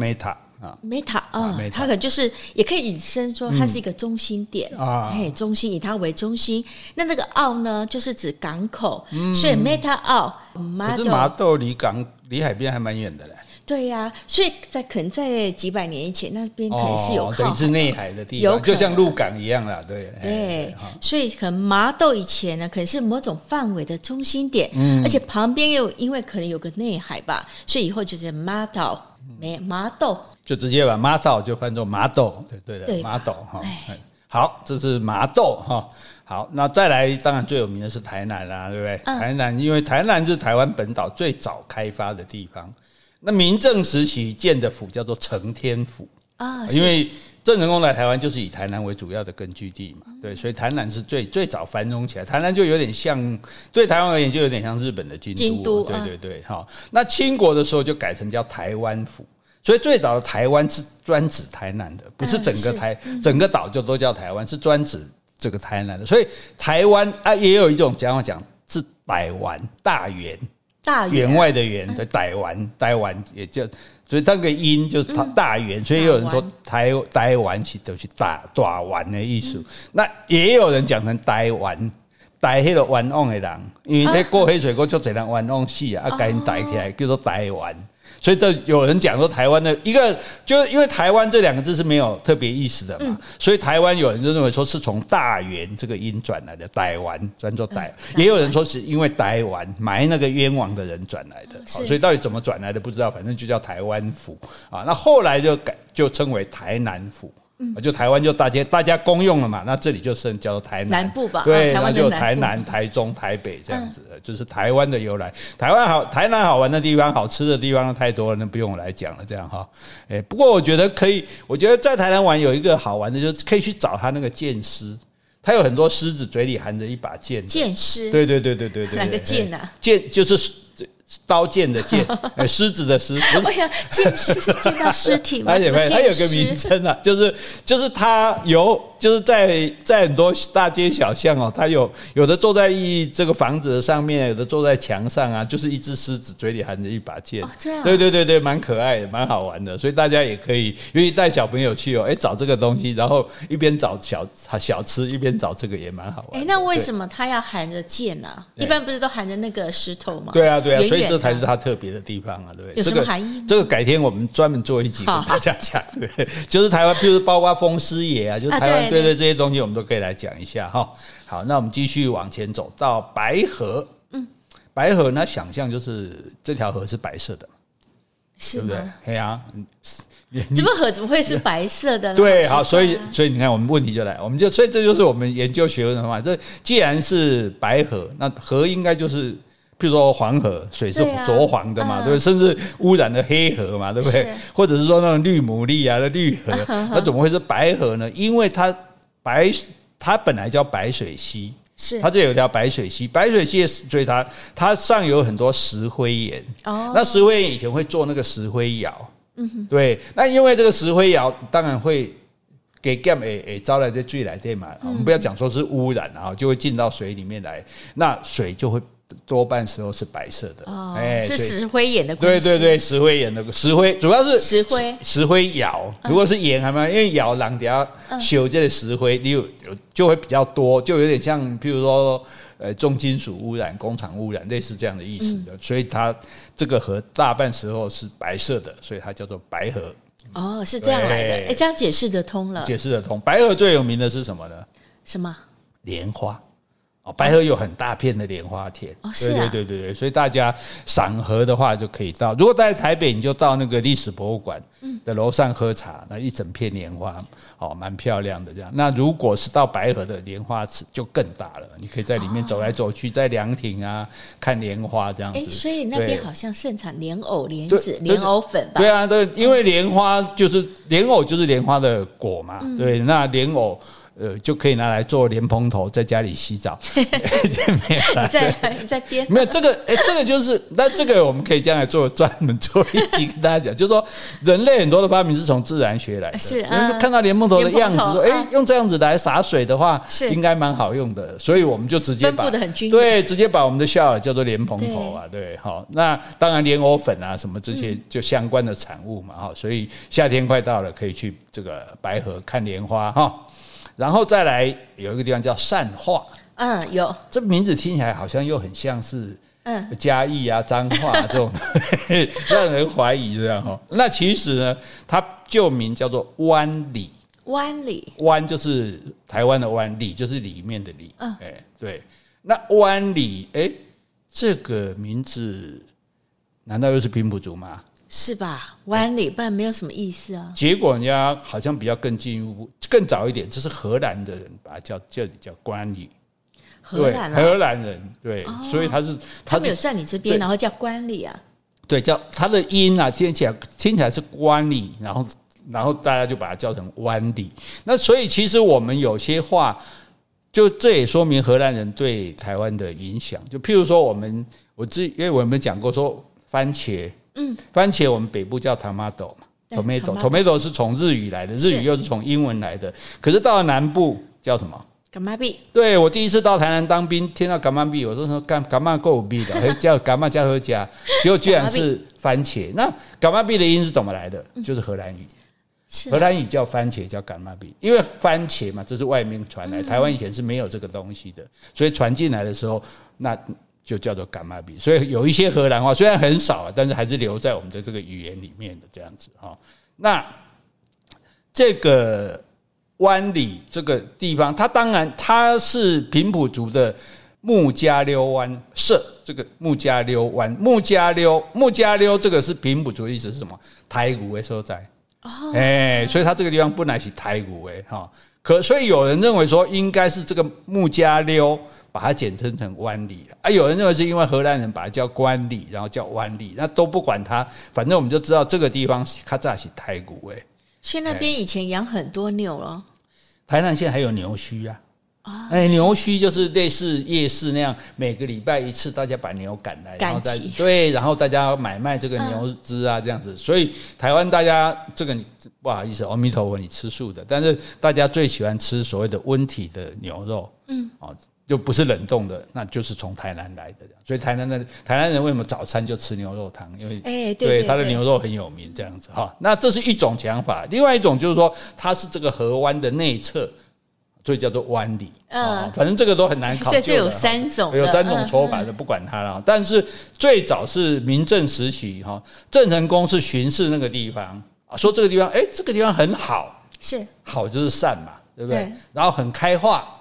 [SPEAKER 2] Meta 啊，它可能就是也可以引申说它是一个中心点啊，嘿，中心以它为中心。那那个澳呢，就是指港口，所以 Meta 澳。
[SPEAKER 1] 可是麻豆离港离海边还蛮远的嘞。
[SPEAKER 2] 对呀、啊，所以在可能在几百年以前，那边可能是有靠海，
[SPEAKER 1] 哦、是内海的地方，就像鹿港一样啦。对
[SPEAKER 2] 对，所以可能麻豆以前呢，可能是某种范围的中心点，嗯，而且旁边又因为可能有个内海吧，所以以后就是麻豆，没麻豆，
[SPEAKER 1] 就直接把麻豆就翻作麻豆，对对的，麻豆哈。好，这是麻豆哈。好，那再来，当然最有名的是台南啦，对不对？嗯、台南，因为台南是台湾本岛最早开发的地方。那明郑时期建的府叫做承天府啊，因为郑成功来台湾就是以台南为主要的根据地嘛，对，所以台南是最最早繁荣起来。台南就有点像，对台湾而言就有点像日本的京都，京都，对对对，好。那清国的时候就改成叫台湾府，所以最早的台湾是专指台南的，不是整个台整个岛就都叫台湾，是专指这个台南的。所以台湾啊，也有一种讲法讲是百湾大员。大员外的员，在台湾，台湾也叫，所以那个音就是大圆，所以有人说台台湾是都是大大湾的意思。那也有人讲成台湾，台迄个湾旺的人，因为那过黑水沟就只能湾旺死啊，啊，赶紧带起来叫做台湾。所以这有人讲说台湾的一个，就是因为台湾这两个字是没有特别意思的嘛，所以台湾有人就认为说是从大元这个音转来的，台湾转作台，也有人说是因为台湾埋那个冤枉的人转来的，所以到底怎么转来的不知道，反正就叫台湾府。啊，那后来就改就称为台南府。就台湾就大家大家公用了嘛，那这里就剩叫做台南，
[SPEAKER 2] 南部吧，
[SPEAKER 1] 对，那就台南、台中、台北这样子的，就是台湾的由来。台湾好，台南好玩的地方、好吃的地方太多了，那不用我来讲了。这样哈，哎，不过我觉得可以，我觉得在台南玩有一个好玩的，就是可以去找他那个剑师，他有很多狮子嘴里含着一把剑。剑狮，对对对对对对，
[SPEAKER 2] 哪个剑啊？
[SPEAKER 1] 剑就是。刀剑的剑，呃，狮子的狮，不是
[SPEAKER 2] 见尸，见到尸体吗？而且
[SPEAKER 1] 它有个名称啊，就是就是它有。就是在在很多大街小巷哦，他有有的坐在一这个房子的上面，有的坐在墙上啊，就是一只狮子嘴里含着一把剑。哦，这样。对对对对，蛮可爱的，蛮好玩的，所以大家也可以，愿意带小朋友去哦，哎，找这个东西，然后一边找小小吃，一边找这个也蛮好玩。哎，
[SPEAKER 2] 那为什么他要含着剑呢？一般不是都含着那个石头吗？
[SPEAKER 1] 对啊对啊，所以这才是它特别的地方啊，对不对？
[SPEAKER 2] 有什么含义？
[SPEAKER 1] 这个改天我们专门做一集跟大家讲，对，就是台湾，譬如包括风狮爷啊，就是台湾。对对，这些东西我们都可以来讲一下哈。好，那我们继续往前走到白河。嗯，白河那想象就是这条河是白色的，是不对？对啊，
[SPEAKER 2] 怎么河怎么会是白色的呢？
[SPEAKER 1] 对，好，所以所以你看，我们问题就来，我们就所以这就是我们研究学问的话，这既然是白河，那河应该就是。譬如说黄河水是浊黄的嘛，对不对？甚至污染的黑河嘛，对不对？或者是说那种绿牡蛎啊的绿河，那怎么会是白河呢？因为它白，它本来叫白水溪，是它这有条白水溪，白水溪所以它它上游很多石灰岩。哦，那石灰岩以前会做那个石灰窑，嗯哼，对。那因为这个石灰窑当然会给 gam 诶诶招来这水来这嘛，我们不要讲说是污染啊，就会进到水里面来，那水就会。多半时候是白色的，
[SPEAKER 2] 哎，是石灰岩的。
[SPEAKER 1] 对对对，石灰岩的石灰主要是
[SPEAKER 2] 石灰
[SPEAKER 1] 石灰窑。如果是岩还蛮，因为窑廊底下修这个石灰，你有有就会比较多，就有点像譬如说呃重金属污染、工厂污染类似这样的意思的。所以它这个河大半时候是白色的，所以它叫做白河。
[SPEAKER 2] 哦，是这样来的，哎，这样解释得通了。
[SPEAKER 1] 解释得通。白河最有名的是什么呢？
[SPEAKER 2] 什么？
[SPEAKER 1] 莲花。哦，白河有很大片的莲花田，哦，是啊，对对对对，所以大家赏荷的话就可以到。如果在台北，你就到那个历史博物馆的楼上喝茶，那一整片莲花，哦，蛮漂亮的这样。那如果是到白河的莲花池，就更大了，你可以在里面走来走去，在凉亭啊看莲花这样子。哎，
[SPEAKER 2] 所以那边好像盛产莲藕、莲子、莲藕粉吧？
[SPEAKER 1] 对啊，对，因为莲花就是莲藕，就是莲花的果嘛。对，那莲藕。呃，就可以拿来做莲蓬头，在家里洗澡。没
[SPEAKER 2] 有，你在你在编？
[SPEAKER 1] 没有这个，哎，这个就是，那这个我们可以将来做专门做一集跟大家讲，就是说人类很多的发明是从自然学来的。是，看到莲蓬头的样子，说，哎，用这样子来洒水的话，是应该蛮好用的，所以我们就直接把对，直接把我们的笑叫做莲蓬头啊，对，好，那当然莲藕粉啊什么这些就相关的产物嘛，哈，所以夏天快到了，可以去这个白河看莲花，哈。然后再来有一个地方叫善化，
[SPEAKER 2] 嗯，有这
[SPEAKER 1] 名字听起来好像又很像是
[SPEAKER 2] 嗯，
[SPEAKER 1] 嘉义啊、彰化啊这种，让人怀疑这样哈。那其实呢，它旧名叫做湾里。
[SPEAKER 2] 湾里，
[SPEAKER 1] 湾就是台湾的湾，里就是里面的里。
[SPEAKER 2] 嗯，
[SPEAKER 1] 哎，对。那湾里，哎，这个名字难道又是平埔族吗？
[SPEAKER 2] 是吧？湾里，不然没有什么意思啊。
[SPEAKER 1] 结果人家好像比较更进一步，更早一点，这是荷兰的人把它叫叫叫关里。
[SPEAKER 2] 荷兰、啊，
[SPEAKER 1] 荷兰人对，哦、所以他是
[SPEAKER 2] 他没有在你这边，然后叫关里啊。
[SPEAKER 1] 对，叫他的音啊，听起来听起来是关里，然后然后大家就把它叫成湾里。那所以其实我们有些话，就这也说明荷兰人对台湾的影响。就譬如说，我们我之因为我们讲过说番茄，嗯，番茄我们北部叫 tomato 嘛，tomato，tomato。是从日语来的，日语又是从英文来的，可是到了南部叫什么？
[SPEAKER 2] 柑仔米，
[SPEAKER 1] 对，我第一次到台南当兵，听到柑仔米，我说说柑柑仔够币的，叫柑仔加和加，结果居然是番茄。那柑仔米的音是怎么来的？就是荷兰语，荷兰语叫番茄叫柑仔米，因为番茄嘛，这是外面传来，台湾以前是没有这个东西的，所以传进来的时候，那就叫做柑仔米。所以有一些荷兰话虽然很少，但是还是留在我们的这个语言里面的这样子哈。那这个。湾里这个地方，它当然它是平埔族的木加溜湾社，这个木加溜湾木加溜木加溜这个是平埔族的意思是什么？台古的所在哦，哎，所以它这个地方本来是台古诶哈，可所以有人认为说应该是这个穆加溜把它简称成湾里啊，有人认为是因为荷兰人把它叫关里，然后叫湾里，那都不管它，反正我们就知道这个地方它在是太古诶。
[SPEAKER 2] 所以那边以前养很多牛了。
[SPEAKER 1] 台南现在还有牛墟啊，哎，牛墟就是类似夜市那样，每个礼拜一次，大家把牛赶来，然后再对，然后大家买卖这个牛只啊，这样子。所以台湾大家这个不好意思，阿弥陀佛，你吃素的，但是大家最喜欢吃所谓的温体的牛肉，嗯，哦，就不是冷冻的，那就是从台南来的。所以台南的台南人为什么早餐就吃牛肉汤？因为哎，对，他的牛肉很有名，这样子哈。那这是一种讲法，另外一种就是说，它是这个河湾的内侧，所以叫做湾里。嗯，反正这个都很难考究。
[SPEAKER 2] 所以是有三种，
[SPEAKER 1] 有三种说法的，不管它了。但是最早是明郑时期哈，郑成功是巡视那个地方啊，说这个地方，哎，这个地方很好，
[SPEAKER 2] 是
[SPEAKER 1] 好就是善嘛，对不对？然后很开化。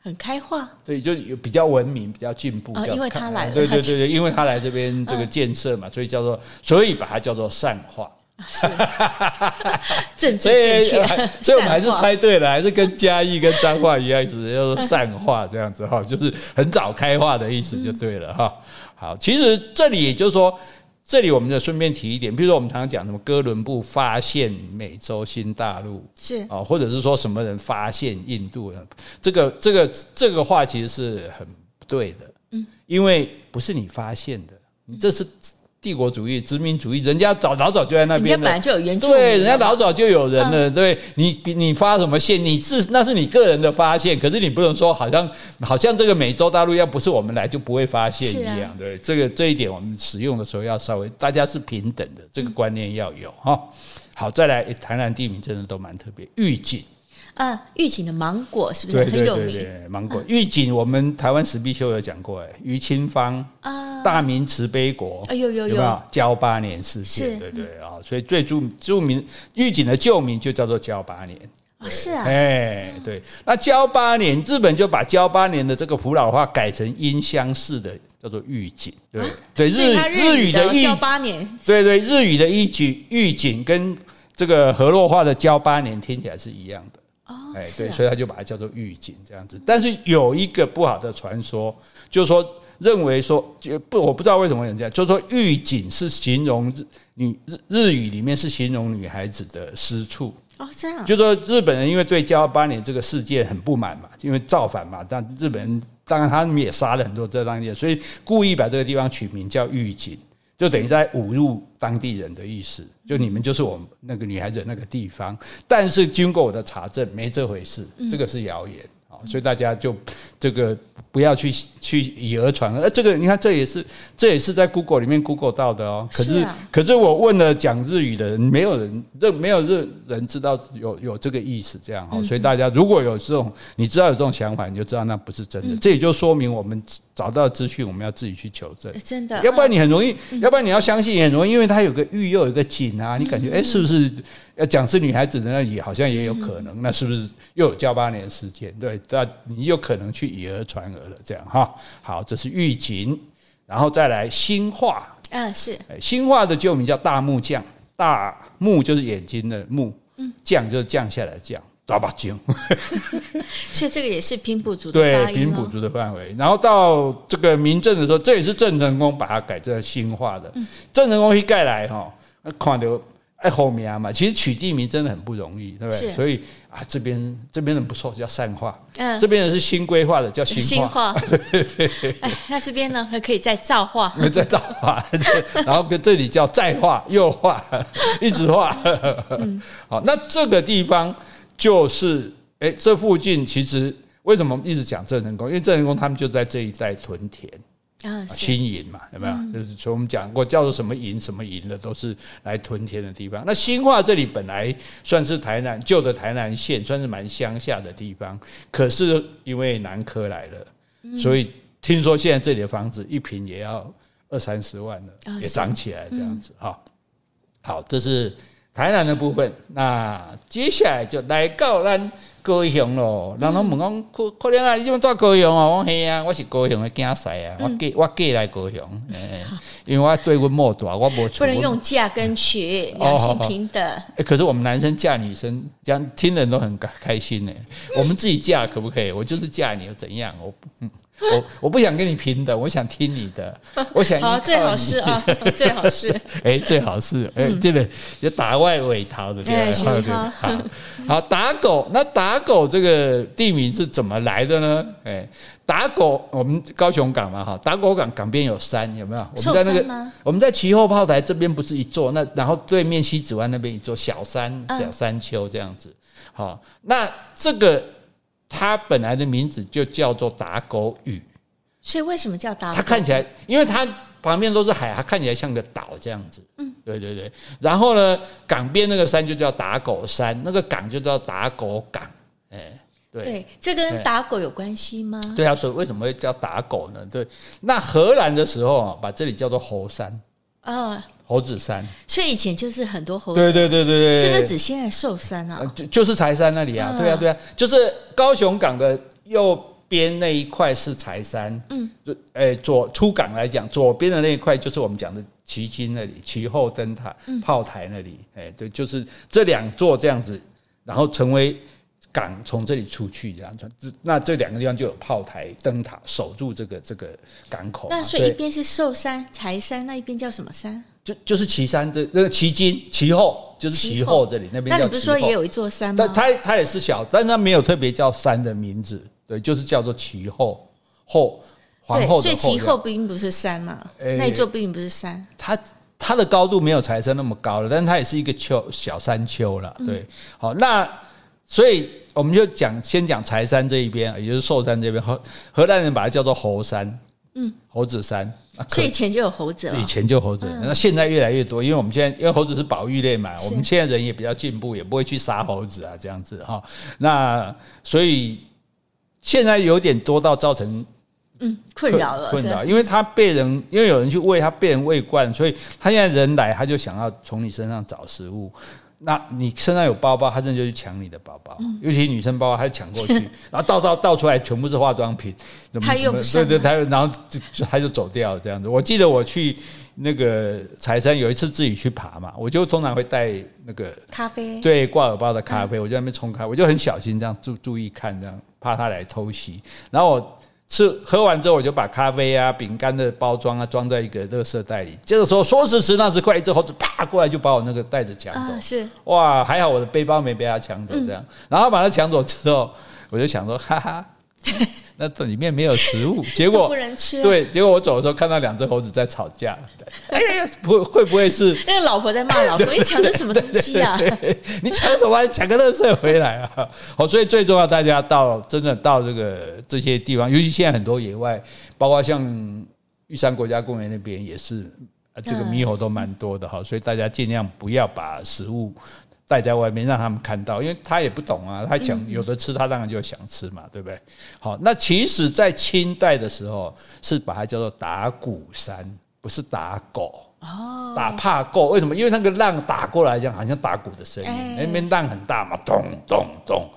[SPEAKER 2] 很开化，
[SPEAKER 1] 对，就有比较文明，比较进步。
[SPEAKER 2] 哦，因为他来了，
[SPEAKER 1] 对对对对，因为他来这边这个建设嘛，所以叫做，所以把它叫做善化。
[SPEAKER 2] 政治正确，
[SPEAKER 1] 所以我们还是猜对了，还是跟嘉义跟彰化一样，意思叫做善化这样子哈，就是很早开化的意思就对了哈。好，其实这里也就是说。这里我们就顺便提一点，比如说我们常常讲什么哥伦布发现美洲新大陆是啊，或者是说什么人发现印度，这个这个这个话其实是很不对的，嗯，因为不是你发现的，你这是。帝国主义、殖民主义，人家早老早就在那边了。人家
[SPEAKER 2] 本来就有原住。
[SPEAKER 1] 对，人家老早就有人了。对你，你发什么现？你自那是你个人的发现，可是你不能说好像好像这个美洲大陆要不是我们来就不会发现一样。对，这个这一点我们使用的时候要稍微，大家是平等的，这个观念要有哈。好，再来，台南地名真的都蛮特别，玉井。
[SPEAKER 2] 啊，玉井的芒果是不是很有名？对对对对，
[SPEAKER 1] 芒果玉井，我们台湾史必修有讲过，哎，于清芳啊，大明慈悲国，哎呦呦呦，有没有？交八年事件，对对啊，所以最著著名狱警的旧名就叫做交八年。
[SPEAKER 2] 啊，是啊，
[SPEAKER 1] 哎，对，那交八年，日本就把交八年的这个普老话改成音相似的，叫做预警，对对，日日语的交八年，对对，日语的玉井玉井跟这个河洛话的交八年听起来是一样的。哎，对，所以他就把它叫做预警这样子。但是有一个不好的传说，就是说认为说，就不我不知道为什么人家，就是说玉井是形容女日日语里面是形容女孩子的私处。
[SPEAKER 2] 哦，这样。
[SPEAKER 1] 就说日本人因为对噍吧哖这个事件很不满嘛，因为造反嘛，但日本人当然他们也杀了很多这当地人，所以故意把这个地方取名叫狱警。就等于在侮辱当地人的意思，就你们就是我们那个女孩子那个地方，但是经过我的查证，没这回事，这个是谣言啊，所以大家就这个不要去去以讹传讹。呃，这个你看，这也是这也是在 Google 里面 Google 到的哦。可是，可是我问了讲日语的人，没有人认没有任人知道有有这个意思这样哈。所以大家如果有这种你知道有这种想法，你就知道那不是真的。这也就说明我们找到资讯，我们要自己去求证。
[SPEAKER 2] 真的，
[SPEAKER 1] 要不然你很容易，要不然你要相信也很容易，因为它有个玉又有个锦啊，你感觉哎，是不是要讲是女孩子的那里好像也有可能，那是不是又有交八年时间？对，那你有可能去以讹传讹了，这样哈。好，这是玉锦，然后再来新化，
[SPEAKER 2] 嗯，是
[SPEAKER 1] 新化的旧名叫大木匠，大木就是眼睛的木，嗯，匠就是降下来的降，大目降。
[SPEAKER 2] 所以这个也是平埔族的
[SPEAKER 1] 对平埔族的范围。然后到这个明政的时候，这也是郑成功把它改成新化的。郑成功一盖来哈，看到。哎，后面啊嘛，其实取地名真的很不容易，对不对？所以啊，这边这边人不错，叫善化。嗯，这边人是新规划的，叫新化。
[SPEAKER 2] 哎，那这边呢还可以再造化，
[SPEAKER 1] 再造化，然后跟这里叫再化又化，一直化。嗯，好，那这个地方就是，哎，这附近其实为什么一直讲郑成功？因为郑成功他们就在这一带屯田。啊，新营嘛，有没有？就是从我们讲过叫做什么营什么营的，都是来屯田的地方。那新化这里本来算是台南旧的台南县，算是蛮乡下的地方。可是因为南科来了，所以听说现在这里的房子一平也要二三十万了，也涨起来这样子。哈，好，这是台南的部分。那接下来就来告咱。高雄咯，人拢问讲可可能啊，你怎么住高雄啊？我嘿啊，我是高雄的囝婿啊，我嫁我嫁来高雄，因为我对阮某大，我无。不能
[SPEAKER 2] 用嫁跟娶，两性平等。
[SPEAKER 1] 可是我们男生嫁女生，这样听人都很开心呢。我们自己嫁可不可以？我就是嫁你又怎样？我嗯。我我不想跟你平等，我想听你的，我想
[SPEAKER 2] 好最好是啊，最好是
[SPEAKER 1] 哎，最好是哎，这个有打外尾逃的对吧？好，好打狗，那打狗这个地名是怎么来的呢？哎，打狗，我们高雄港嘛哈，打狗港港边有山，有没有？我们在那个我们在旗后炮台这边不是一座，那然后对面西子湾那边一座小山小山丘这样子。好，那这个。它本来的名字就叫做打狗屿，
[SPEAKER 2] 所以为什么叫打狗？
[SPEAKER 1] 它看起来，因为它旁边都是海，它看起来像个岛这样子。嗯，对对对。然后呢，港边那个山就叫打狗山，那个港就叫打狗港。哎，对，
[SPEAKER 2] 对，这跟打狗有关系吗？
[SPEAKER 1] 对啊，所以为什么会叫打狗呢？对，那荷兰的时候啊，把这里叫做猴山。啊，猴子山，
[SPEAKER 2] 所以以前就是很多猴子。
[SPEAKER 1] 对对对对对，
[SPEAKER 2] 是不是指现在寿山啊？
[SPEAKER 1] 就就是柴山那里啊，对啊对啊，就是高雄港的右边那一块是柴山，嗯，就诶左出港来讲，左边的那一块就是我们讲的旗津那里，旗后灯塔、炮台那里，哎，对，就是这两座这样子，然后成为。港从这里出去，这样子，那这两个地方就有炮台、灯塔守住这个这个港口。
[SPEAKER 2] 那所以一边是寿山、柴山，那一边叫什么山？
[SPEAKER 1] 就就是旗山，这那个旗津、旗后，就是旗后这里那边。那
[SPEAKER 2] 你不是说也有一座山吗？
[SPEAKER 1] 但它它也是小，但它没有特别叫山的名字，对，就是叫做旗后后皇后的后。
[SPEAKER 2] 所以旗后并不是山嘛，欸、那一座并不是山。
[SPEAKER 1] 它它的高度没有柴山那么高了，但它也是一个丘小山丘了。对，嗯、好那。所以我们就讲，先讲柴山这一边，也就是寿山这边。荷荷兰人把它叫做猴山，嗯，猴子山。
[SPEAKER 2] 所以以前就有猴子了。
[SPEAKER 1] 以前就猴子，那现在越来越多，因为我们现在因为猴子是保育类嘛，我们现在人也比较进步，也不会去杀猴子啊，这样子哈。那所以现在有点多到造成
[SPEAKER 2] 嗯困扰了，
[SPEAKER 1] 困扰，因为他被人，因为有人去喂他，被人喂惯，所以他现在人来，他就想要从你身上找食物。那你身上有包包，他真的就去抢你的包包，嗯、尤其女生包包，他就抢过去，然后倒倒倒出来全部是化妆品，怎么
[SPEAKER 2] 他用不上，
[SPEAKER 1] 对对，他然后就就他就走掉这样子。我记得我去那个财山有一次自己去爬嘛，我就通常会带那个
[SPEAKER 2] 咖啡，
[SPEAKER 1] 对，挂耳包的咖啡，我就在那边冲咖啡，我就很小心这样注注意看这样，怕他来偷袭，然后我。吃喝完之后，我就把咖啡啊、饼干的包装啊装在一个垃圾袋里。这个时候说时迟那时快，一只猴子啪过来就把我那个袋子抢走。是哇，还好我的背包没被他抢走。这样，然后把他抢走之后，我就想说，哈哈，那这里面没有食物，结果
[SPEAKER 2] 不能吃。
[SPEAKER 1] 对，结果我走的时候看到两只猴子在吵架，哎呀，不会不会是
[SPEAKER 2] 那个老婆在骂老公？你抢的什么东西啊？
[SPEAKER 1] 你抢什么？抢个垃圾回来啊！好，所以最重要，大家到真的到这个这些地方，尤其现在很多野外，包括像玉山国家公园那边也是，这个猕猴都蛮多的哈，所以大家尽量不要把食物。带在外面让他们看到，因为他也不懂啊，他讲有的吃，他当然就想吃嘛，对不对？好，那其实，在清代的时候是把它叫做打鼓山，不是打狗哦，打怕狗，为什么？因为那个浪打过来，讲好像打鼓的声音，那边浪很大嘛，咚咚咚，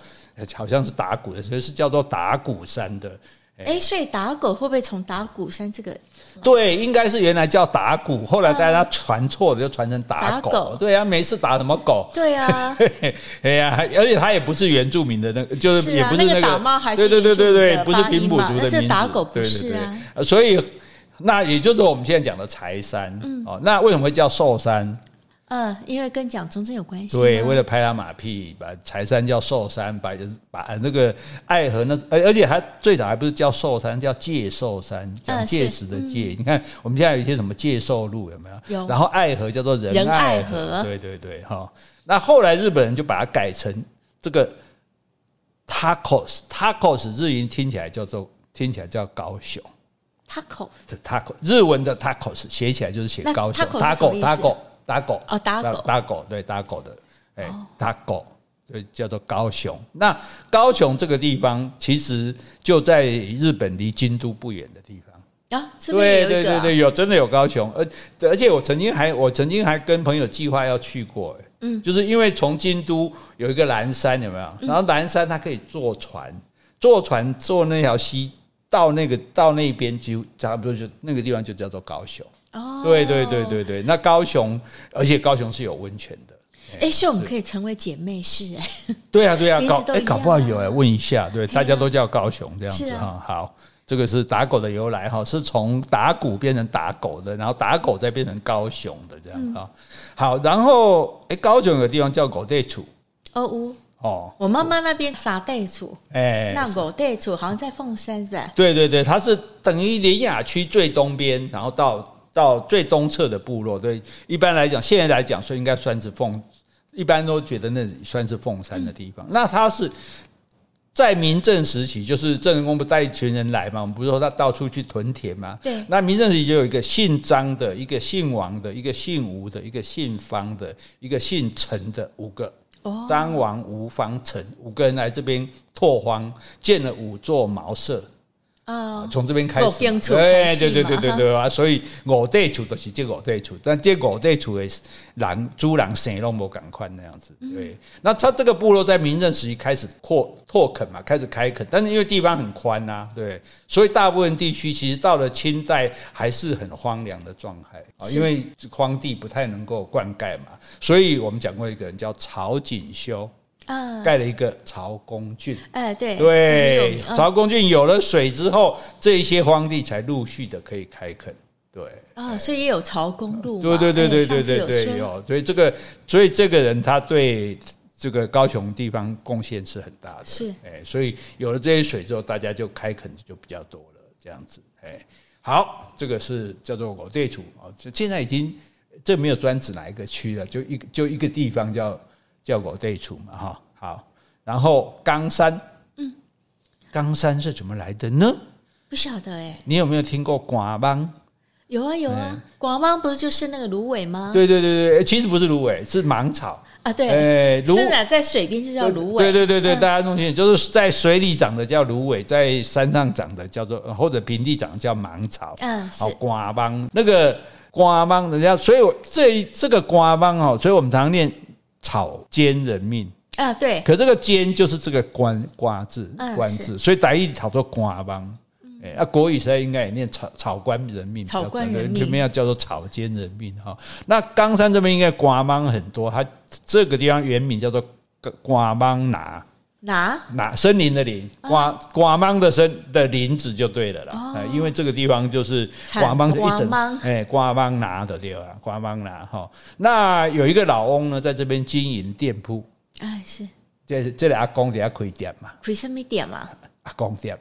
[SPEAKER 1] 好像是打鼓的，所以是叫做打鼓山的。
[SPEAKER 2] 哎，所以打狗会不会从打鼓山这个？
[SPEAKER 1] 对，应该是原来叫打鼓，后来大家传错了，就传成打狗。打狗对啊，没事打什么狗？
[SPEAKER 2] 对啊，
[SPEAKER 1] 哎呀，而且他也不是原住民的那个，就是也不是那个。
[SPEAKER 2] 那个打猫还是
[SPEAKER 1] 对对对对对，不是平埔族的名字。
[SPEAKER 2] 打狗不是啊。
[SPEAKER 1] 对对对，所以那也就是我们现在讲的柴山。嗯。哦，那为什么会叫寿山？
[SPEAKER 2] 嗯，因为跟蒋中正有关系。
[SPEAKER 1] 对，为了拍他马屁，把柴山叫寿山，把把那个爱河那，而而且还最早还不是叫寿山，叫介寿山，蒋介石的介。你看我们现在有一些什么介寿路有没有？有。然后爱河叫做仁爱河，对对对，哈。那后来日本人就把它改成这个 Tacos，Tacos 日语听起来叫做听起来叫高雄。Taco，Taco 日文的 Tacos 写起来就是写高雄，Taco，Taco。打狗
[SPEAKER 2] 哦，打狗，
[SPEAKER 1] 打狗，对，打狗的，哎，打狗，对，叫做高雄。那高雄这个地方，其实就在日本离京都不远的地方
[SPEAKER 2] 啊。对
[SPEAKER 1] 对对对，有真的有高雄，而而且我曾经还我曾经还跟朋友计划要去过，嗯，就是因为从京都有一个南山，有没有？然后南山它可以坐船，坐船坐那条溪到那个到那边就差不多就那个地方就叫做高雄。哦，对对对对对，那高雄，而且高雄是有温泉的，
[SPEAKER 2] 哎，所以我们可以成为姐妹市，哎，
[SPEAKER 1] 对啊对啊，搞哎搞不好有哎，问一下，对，大家都叫高雄这样子哈，好，这个是打狗的由来哈，是从打鼓变成打狗的，然后打狗再变成高雄的这样哈，好，然后哎，高雄有个地方叫狗地处，
[SPEAKER 2] 哦呜，哦，我妈妈那边沙地处，哎，那狗地处好像在凤山是吧？
[SPEAKER 1] 对对对，它是等于林雅区最东边，然后到。到最东侧的部落，对，一般来讲，现在来讲，所以应该算是凤，一般都觉得那里算是凤山的地方。嗯、那他是在明郑时期，就是郑成功不带一群人来嘛，我们不是说他到处去屯田嘛？对。那明郑时期就有一个姓张的，一个姓王的，一个姓吴的，一个姓方的，一个姓陈的五个。哦。张王吴方陈五个人来这边拓荒，建了五座茅舍。啊，从这边开始，对对对对对 对啊！所以五地处都是这五地处，但这五地处的人猪人生都没赶快那样子。对，那他这个部落在明政时期开始扩拓垦嘛，开始开垦，但是因为地方很宽呐，对，所以大部分地区其实到了清代还是很荒凉的状态啊，因为荒地不太能够灌溉嘛，所以我们讲过一个人叫曹锦修。啊，盖了一个曹公郡。哎，对对，曹公郡有了水之后，这些荒地才陆续的可以开垦。对啊，
[SPEAKER 2] 所以也有曹公路。
[SPEAKER 1] 对对对对对对对，有。所以这个，所以这个人他对这个高雄地方贡献是很大的。是，哎，所以有了这些水之后，大家就开垦就比较多了。这样子，哎，好，这个是叫做我地处啊。就现在已经这没有专指哪一个区了，就一个就一个地方叫。叫五地处嘛，哈好，然后冈山，嗯，冈山是怎么来的呢？
[SPEAKER 2] 不晓得哎，
[SPEAKER 1] 你有没有听过瓜帮？
[SPEAKER 2] 有啊有啊，瓜帮不是就是那个芦苇吗？
[SPEAKER 1] 对对对对，其实不是芦苇，是芒草
[SPEAKER 2] 啊。对，芦苇在水边就叫芦苇。
[SPEAKER 1] 对对对对，大家弄清楚，就是在水里长的叫芦苇，在山上长的叫做或者平地长的叫芒草。嗯，好，瓜帮那个瓜帮，人家所以这这个瓜帮哦，所以我们常常念。草菅人命。啊，对，可这个菅就是这个官瓜字，官字，所以台语炒作瓜帮，哎，那国语现在应该也念草草菅人命，草官人命，这边要叫做草菅人命哈。那冈山这边应该瓜帮很多，它这个地方原名叫做瓜帮拿。哪？哪？森林的林，瓜瓜芒的森的林子就对了啦，哦、因为这个地方就是瓜芒的一整，哎，瓜芒拿的地方，瓜芒拿哈。那有一个老翁呢，在这边经营店铺，哎，是。这这里阿公底下开店嘛？
[SPEAKER 2] 开什么店嘛？
[SPEAKER 1] 阿公店，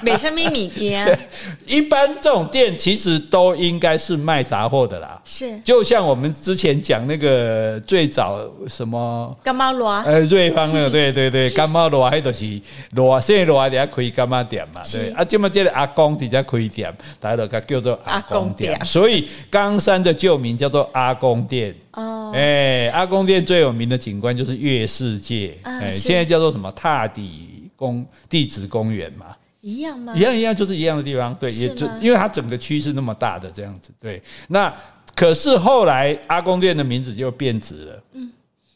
[SPEAKER 2] 没什么米店。
[SPEAKER 1] 一般这种店其实都应该是卖杂货的啦。
[SPEAKER 2] 是，
[SPEAKER 1] 就像我们之前讲那个最早什么
[SPEAKER 2] 干妈罗，
[SPEAKER 1] 呃，瑞芳那个，对对对，干妈罗还都是罗，现在螺底下开干妈店嘛，对。啊，这么这个阿公底下开店，大家都叫做阿公店。所以冈山的旧名叫做阿公店。哦，哎，阿公店最有名的景观就是月世界，哎，现在叫做什么踏底。公地质公园嘛，
[SPEAKER 2] 一样吗？
[SPEAKER 1] 一样一样，就是一样的地方。对，也就因为它整个区是那么大的这样子。对，那可是后来阿公店的名字就变质了，嗯，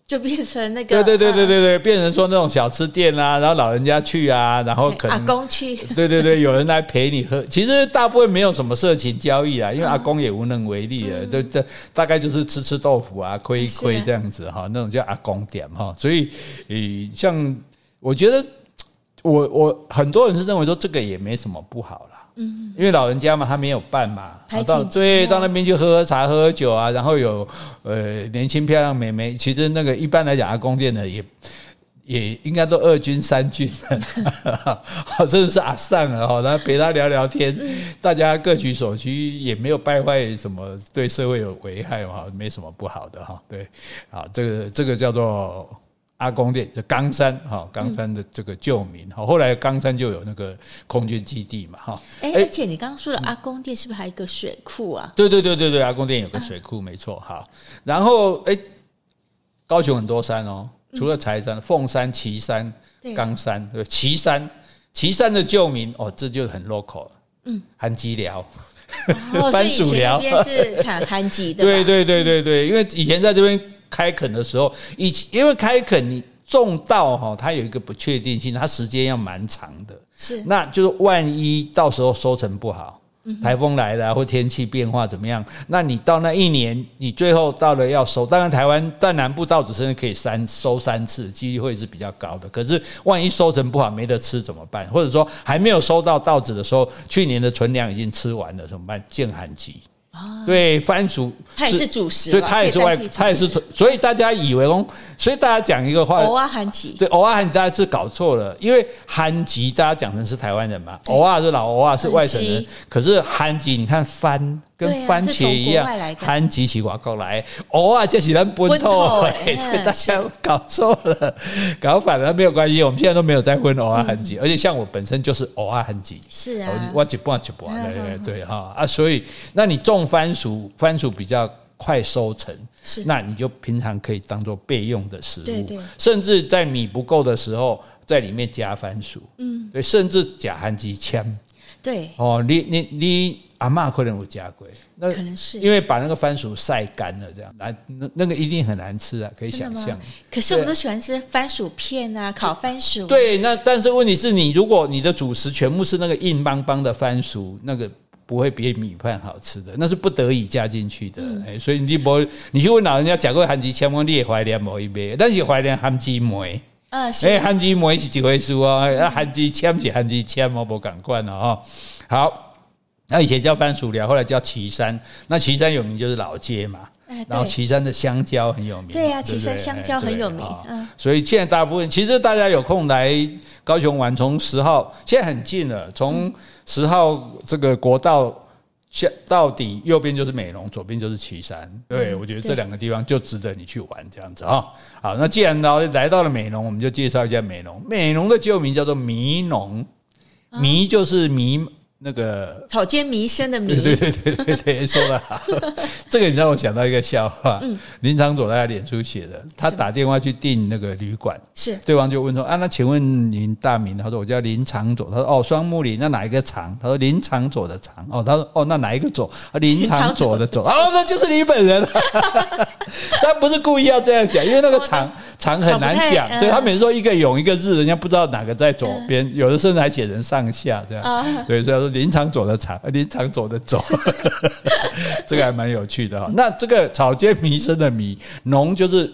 [SPEAKER 2] 就变成那个，
[SPEAKER 1] 对对对对对对，变成说那种小吃店啊，然后老人家去啊，然后可能
[SPEAKER 2] 阿公去，
[SPEAKER 1] 对对对，有人来陪你喝。其实大部分没有什么色情交易啊，因为阿公也无能为力了，这这大概就是吃吃豆腐啊，亏一亏这样子哈，那种叫阿公店哈。所以，呃，像我觉得。我我很多人是认为说这个也没什么不好啦，嗯，因为老人家嘛，他没有办嘛，到对到那边去喝喝茶、喝喝酒啊，然后有呃年轻漂亮美眉，其实那个一般来讲，阿公店的也也应该都二军三军，真的是阿善啊，哈，然后陪他聊聊天，大家各取所需，也没有败坏什么，对社会有危害嘛，没什么不好的哈，对，啊，这个这个叫做。阿公店就冈山哈，冈山的这个旧名哈，后来冈山就有那个空军基地嘛哈。
[SPEAKER 2] 哎，而且你刚刚说的阿公店是不是还有一个水库啊？
[SPEAKER 1] 对对对对对，阿公店有个水库，没错哈。然后哎，高雄很多山哦，除了柴山、凤山、旗山、冈山，对，旗山，旗山的旧名哦，这就很 local，嗯，韩吉寮，
[SPEAKER 2] 番薯寮是产韩吉的，
[SPEAKER 1] 对对对对对，因为以前在这边。开垦的时候，以因为开垦你种稻哈，它有一个不确定性，它时间要蛮长的。是，那就是万一到时候收成不好，台风来了或天气变化怎么样，那你到那一年，你最后到了要收，当然台湾在南部稻子甚至可以三收三次，几率会是比较高的。可是万一收成不好，没得吃怎么办？或者说还没有收到稻子的时候，去年的存粮已经吃完了怎么办？见寒疾。对，番薯
[SPEAKER 2] 它也是主食，
[SPEAKER 1] 所以它也是外，它也是，所以大家以为哦，所以大家讲一个话，
[SPEAKER 2] 偶尔韩籍，
[SPEAKER 1] 对，偶尔韩吉大家是搞错了，因为韩籍大家讲成是台湾人嘛，偶尔是老偶尔是外省人，可是韩籍你看番。跟番茄一样，韩籍起外国来，偶尔就是咱本土，大家搞错了，搞反了没有关系，我们现在都没有再分偶尔韩籍，而且像我本身就是偶尔韩籍，
[SPEAKER 2] 是啊，
[SPEAKER 1] 我一半一半，对对？对哈啊，所以那你种番薯，番薯比较快收成，是，那你就平常可以当做备用的食物，甚至在米不够的时候，在里面加番薯，嗯，对，甚至加番吉枪，
[SPEAKER 2] 对，
[SPEAKER 1] 哦，你你你。阿嬷可能有加过，那可能是。因为把那个番薯晒干了，这样来那那个一定很难吃啊，可以想象。
[SPEAKER 2] 可是我们都喜欢吃番薯片啊，烤番薯。
[SPEAKER 1] 对，那但是问题是你如果你的主食全部是那个硬邦邦的番薯，那个不会比米饭好吃的，那是不得已加进去的。哎、嗯，所以你不，你去问老人家讲过番薯千万你也怀念某一杯，但是怀念番薯梅。嗯，哎，番薯梅是几回事啊？那番薯签是番薯签，我不敢惯了啊。好。那以前叫番薯寮，后来叫旗山。那旗山有名就是老街嘛，然后旗山的香蕉很有名。
[SPEAKER 2] 对呀，旗山香蕉很有名。嗯，
[SPEAKER 1] 所以现在大部分其实大家有空来高雄玩，从十号现在很近了，从十号这个国道下到底右边就是美浓，左边就是岐山。对，我觉得这两个地方就值得你去玩这样子啊。好，那既然呢来到了美浓，我们就介绍一下美浓。美浓的旧名叫做迷浓，迷就是迷。那个
[SPEAKER 2] 草间弥生的弥，
[SPEAKER 1] 对对对对对，说的好。这个你让我想到一个笑话。嗯，林长佐在脸书写的，他打电话去订那个旅馆，是对方就问说啊，那请问您大名？他说我叫林长佐。他说哦，双木林，那哪一个长？他说林长佐的长。哦，他说哦，那哪一个佐？林长佐的佐。哦，那就是你本人。他不是故意要这样讲，因为那个长长很难讲。对他每次说一个勇一个日，人家不知道哪个在左边，有的甚至还写成上下这样。对，所以说。林长佐的长，林场走的走，这个还蛮有趣的哈。那这个草间弥生的弥，农就是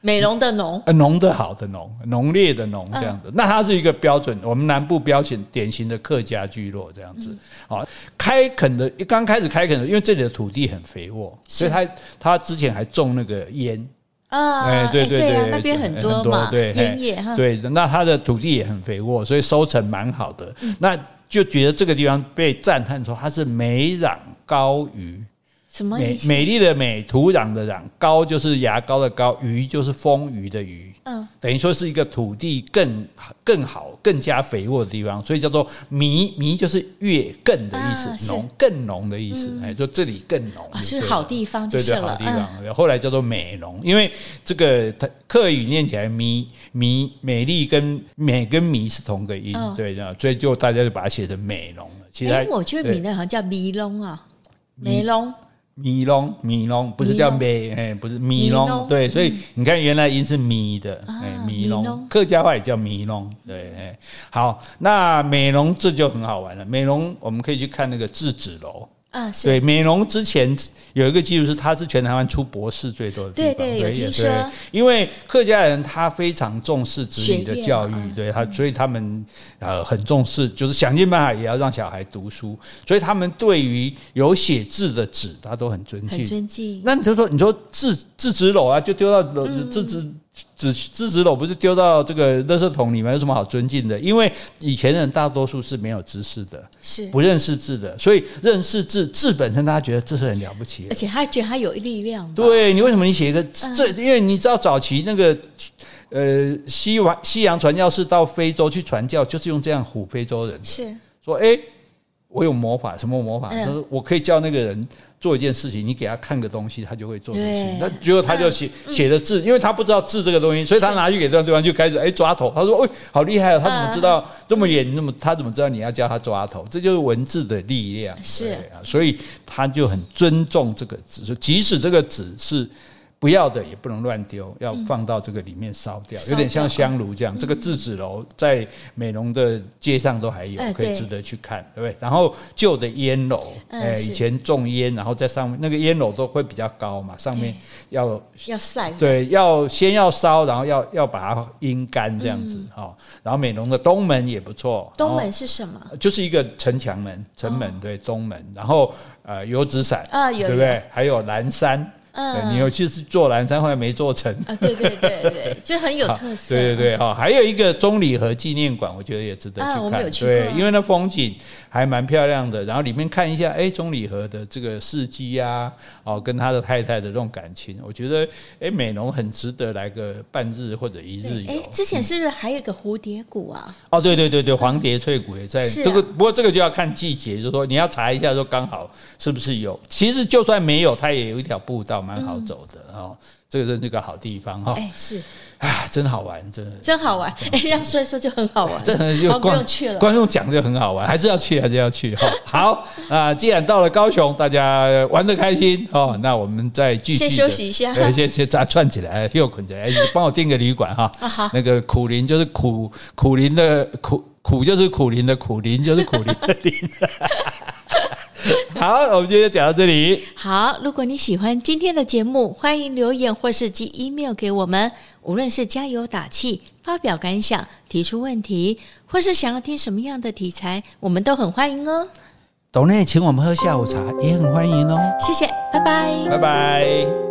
[SPEAKER 2] 美容的浓，
[SPEAKER 1] 呃，浓的好的浓，浓烈的浓这样子。那它是一个标准，我们南部标准典型的客家聚落这样子。好，开垦的刚开始开垦的，因为这里的土地很肥沃，所以他他之前还种那个烟。
[SPEAKER 2] 啊，哎，对对对，那边很多嘛，对，烟叶哈，
[SPEAKER 1] 对，那它的土地也很肥沃，所以收成蛮好的。那就觉得这个地方被赞叹说它是美壤高于。
[SPEAKER 2] 什么意思？
[SPEAKER 1] 美丽的美，土壤的壤，高就是牙膏的高，鱼就是丰腴的鱼。嗯，等于说是一个土地更更好、更加肥沃的地方，所以叫做糜。糜就是越更的意思，浓、啊、更浓的意思。哎、嗯，说这里更浓，
[SPEAKER 2] 啊、是好地方就是了。
[SPEAKER 1] 对对，好地方。嗯、后来叫做美浓，因为这个它客语念起来糜糜美丽跟美跟糜是同个音，哦、对，所以就大家就把它写成美浓了。其实、欸、
[SPEAKER 2] 我觉得闽南好像叫迷龙啊，美龙。
[SPEAKER 1] 米龙，米龙不是叫美，哎，不是米龙，对，所以你看，原来音是米的，哎，米龙，客家话也叫米龙，对，哎，好，那美容这就很好玩了，美容我们可以去看那个制纸楼。啊，是对，美容之前有一个记录是，他是全台湾出博士最多的地方。
[SPEAKER 2] 对对，有听说。
[SPEAKER 1] 因为客家人他非常重视子女的教育，对他，所以他们呃很重视，就是想尽办法也要让小孩读书，所以他们对于有写字的纸，他都很尊敬。
[SPEAKER 2] 很尊敬。
[SPEAKER 1] 那你就说，你说字字纸篓啊，就丢到字纸。纸制纸篓不是丢到这个垃圾桶里面，有什么好尊敬的？因为以前人大多数是没有知识的，是不认识字的，所以认识字字本身，大家觉得这是很了不起的，
[SPEAKER 2] 而且他觉得他有力量。
[SPEAKER 1] 对，你为什么你写一个这？因为你知道早期那个呃西王西洋传教士到非洲去传教，就是用这样唬非洲人，是说哎。诶我有魔法，什么魔法？就是我可以叫那个人做一件事情，你给他看个东西，他就会做事情。那结果他就写写的字，因为他不知道字这个东西，所以他拿去给对方，对方就开始哎抓头。他说：“哎，好厉害哦！他怎么知道这么远？那么他怎么知道你要叫他抓头？这就是文字的力量。是啊，所以他就很尊重这个字，即使这个纸是。”不要的也不能乱丢，要放到这个里面烧掉，有点像香炉这样。这个制纸楼在美容的街上都还有，可以值得去看，对不对？然后旧的烟楼，哎，以前种烟，然后在上面那个烟楼都会比较高嘛，上面要
[SPEAKER 2] 要晒，
[SPEAKER 1] 对，要先要烧，然后要要把它阴干这样子哈。然后美容的东门也不错，
[SPEAKER 2] 东门是什么？
[SPEAKER 1] 就是一个城墙门，城门对，东门。然后呃，油纸伞啊，对不对？还有蓝山。嗯，你有去做蓝山，后来没做成
[SPEAKER 2] 啊？对对对对，就很有特色。
[SPEAKER 1] 对对对，哈，还有一个中里河纪念馆，我觉得也值得去看。我们有去过。对，因为那风景还蛮漂亮的，然后里面看一下，哎，中里河的这个事迹啊，哦，跟他的太太的这种感情，我觉得，哎，美浓很值得来个半日或者一日游。哎，
[SPEAKER 2] 之前是不是还有一个蝴蝶谷啊？
[SPEAKER 1] 哦，对对对对，黄蝶翠谷也在这个，不过这个就要看季节，就是说你要查一下，说刚好是不是有。其实就算没有，它也有一条步道。蛮好走的哦，这个是这个好地方哈。哎，是啊，真好玩，真的
[SPEAKER 2] 真好玩。哎，这样说一说就很好玩，
[SPEAKER 1] 真的就不用去了。光用讲就很好玩，还是要去，还是要去哈。好啊，既然到了高雄，大家玩得开心哦，那我们再继续
[SPEAKER 2] 先休息一下，
[SPEAKER 1] 先先再串起来，又捆起来，帮我订个旅馆哈。好，那个苦林就是苦苦林的苦苦就是苦林的苦林就是苦林的苓。好，我们今天就讲到这里。
[SPEAKER 2] 好，如果你喜欢今天的节目，欢迎留言或是寄 email 给我们。无论是加油打气、发表感想、提出问题，或是想要听什么样的题材，我们都很欢迎哦。
[SPEAKER 1] 董内请我们喝下午茶，也很欢迎哦。
[SPEAKER 2] 谢谢，拜拜，
[SPEAKER 1] 拜拜。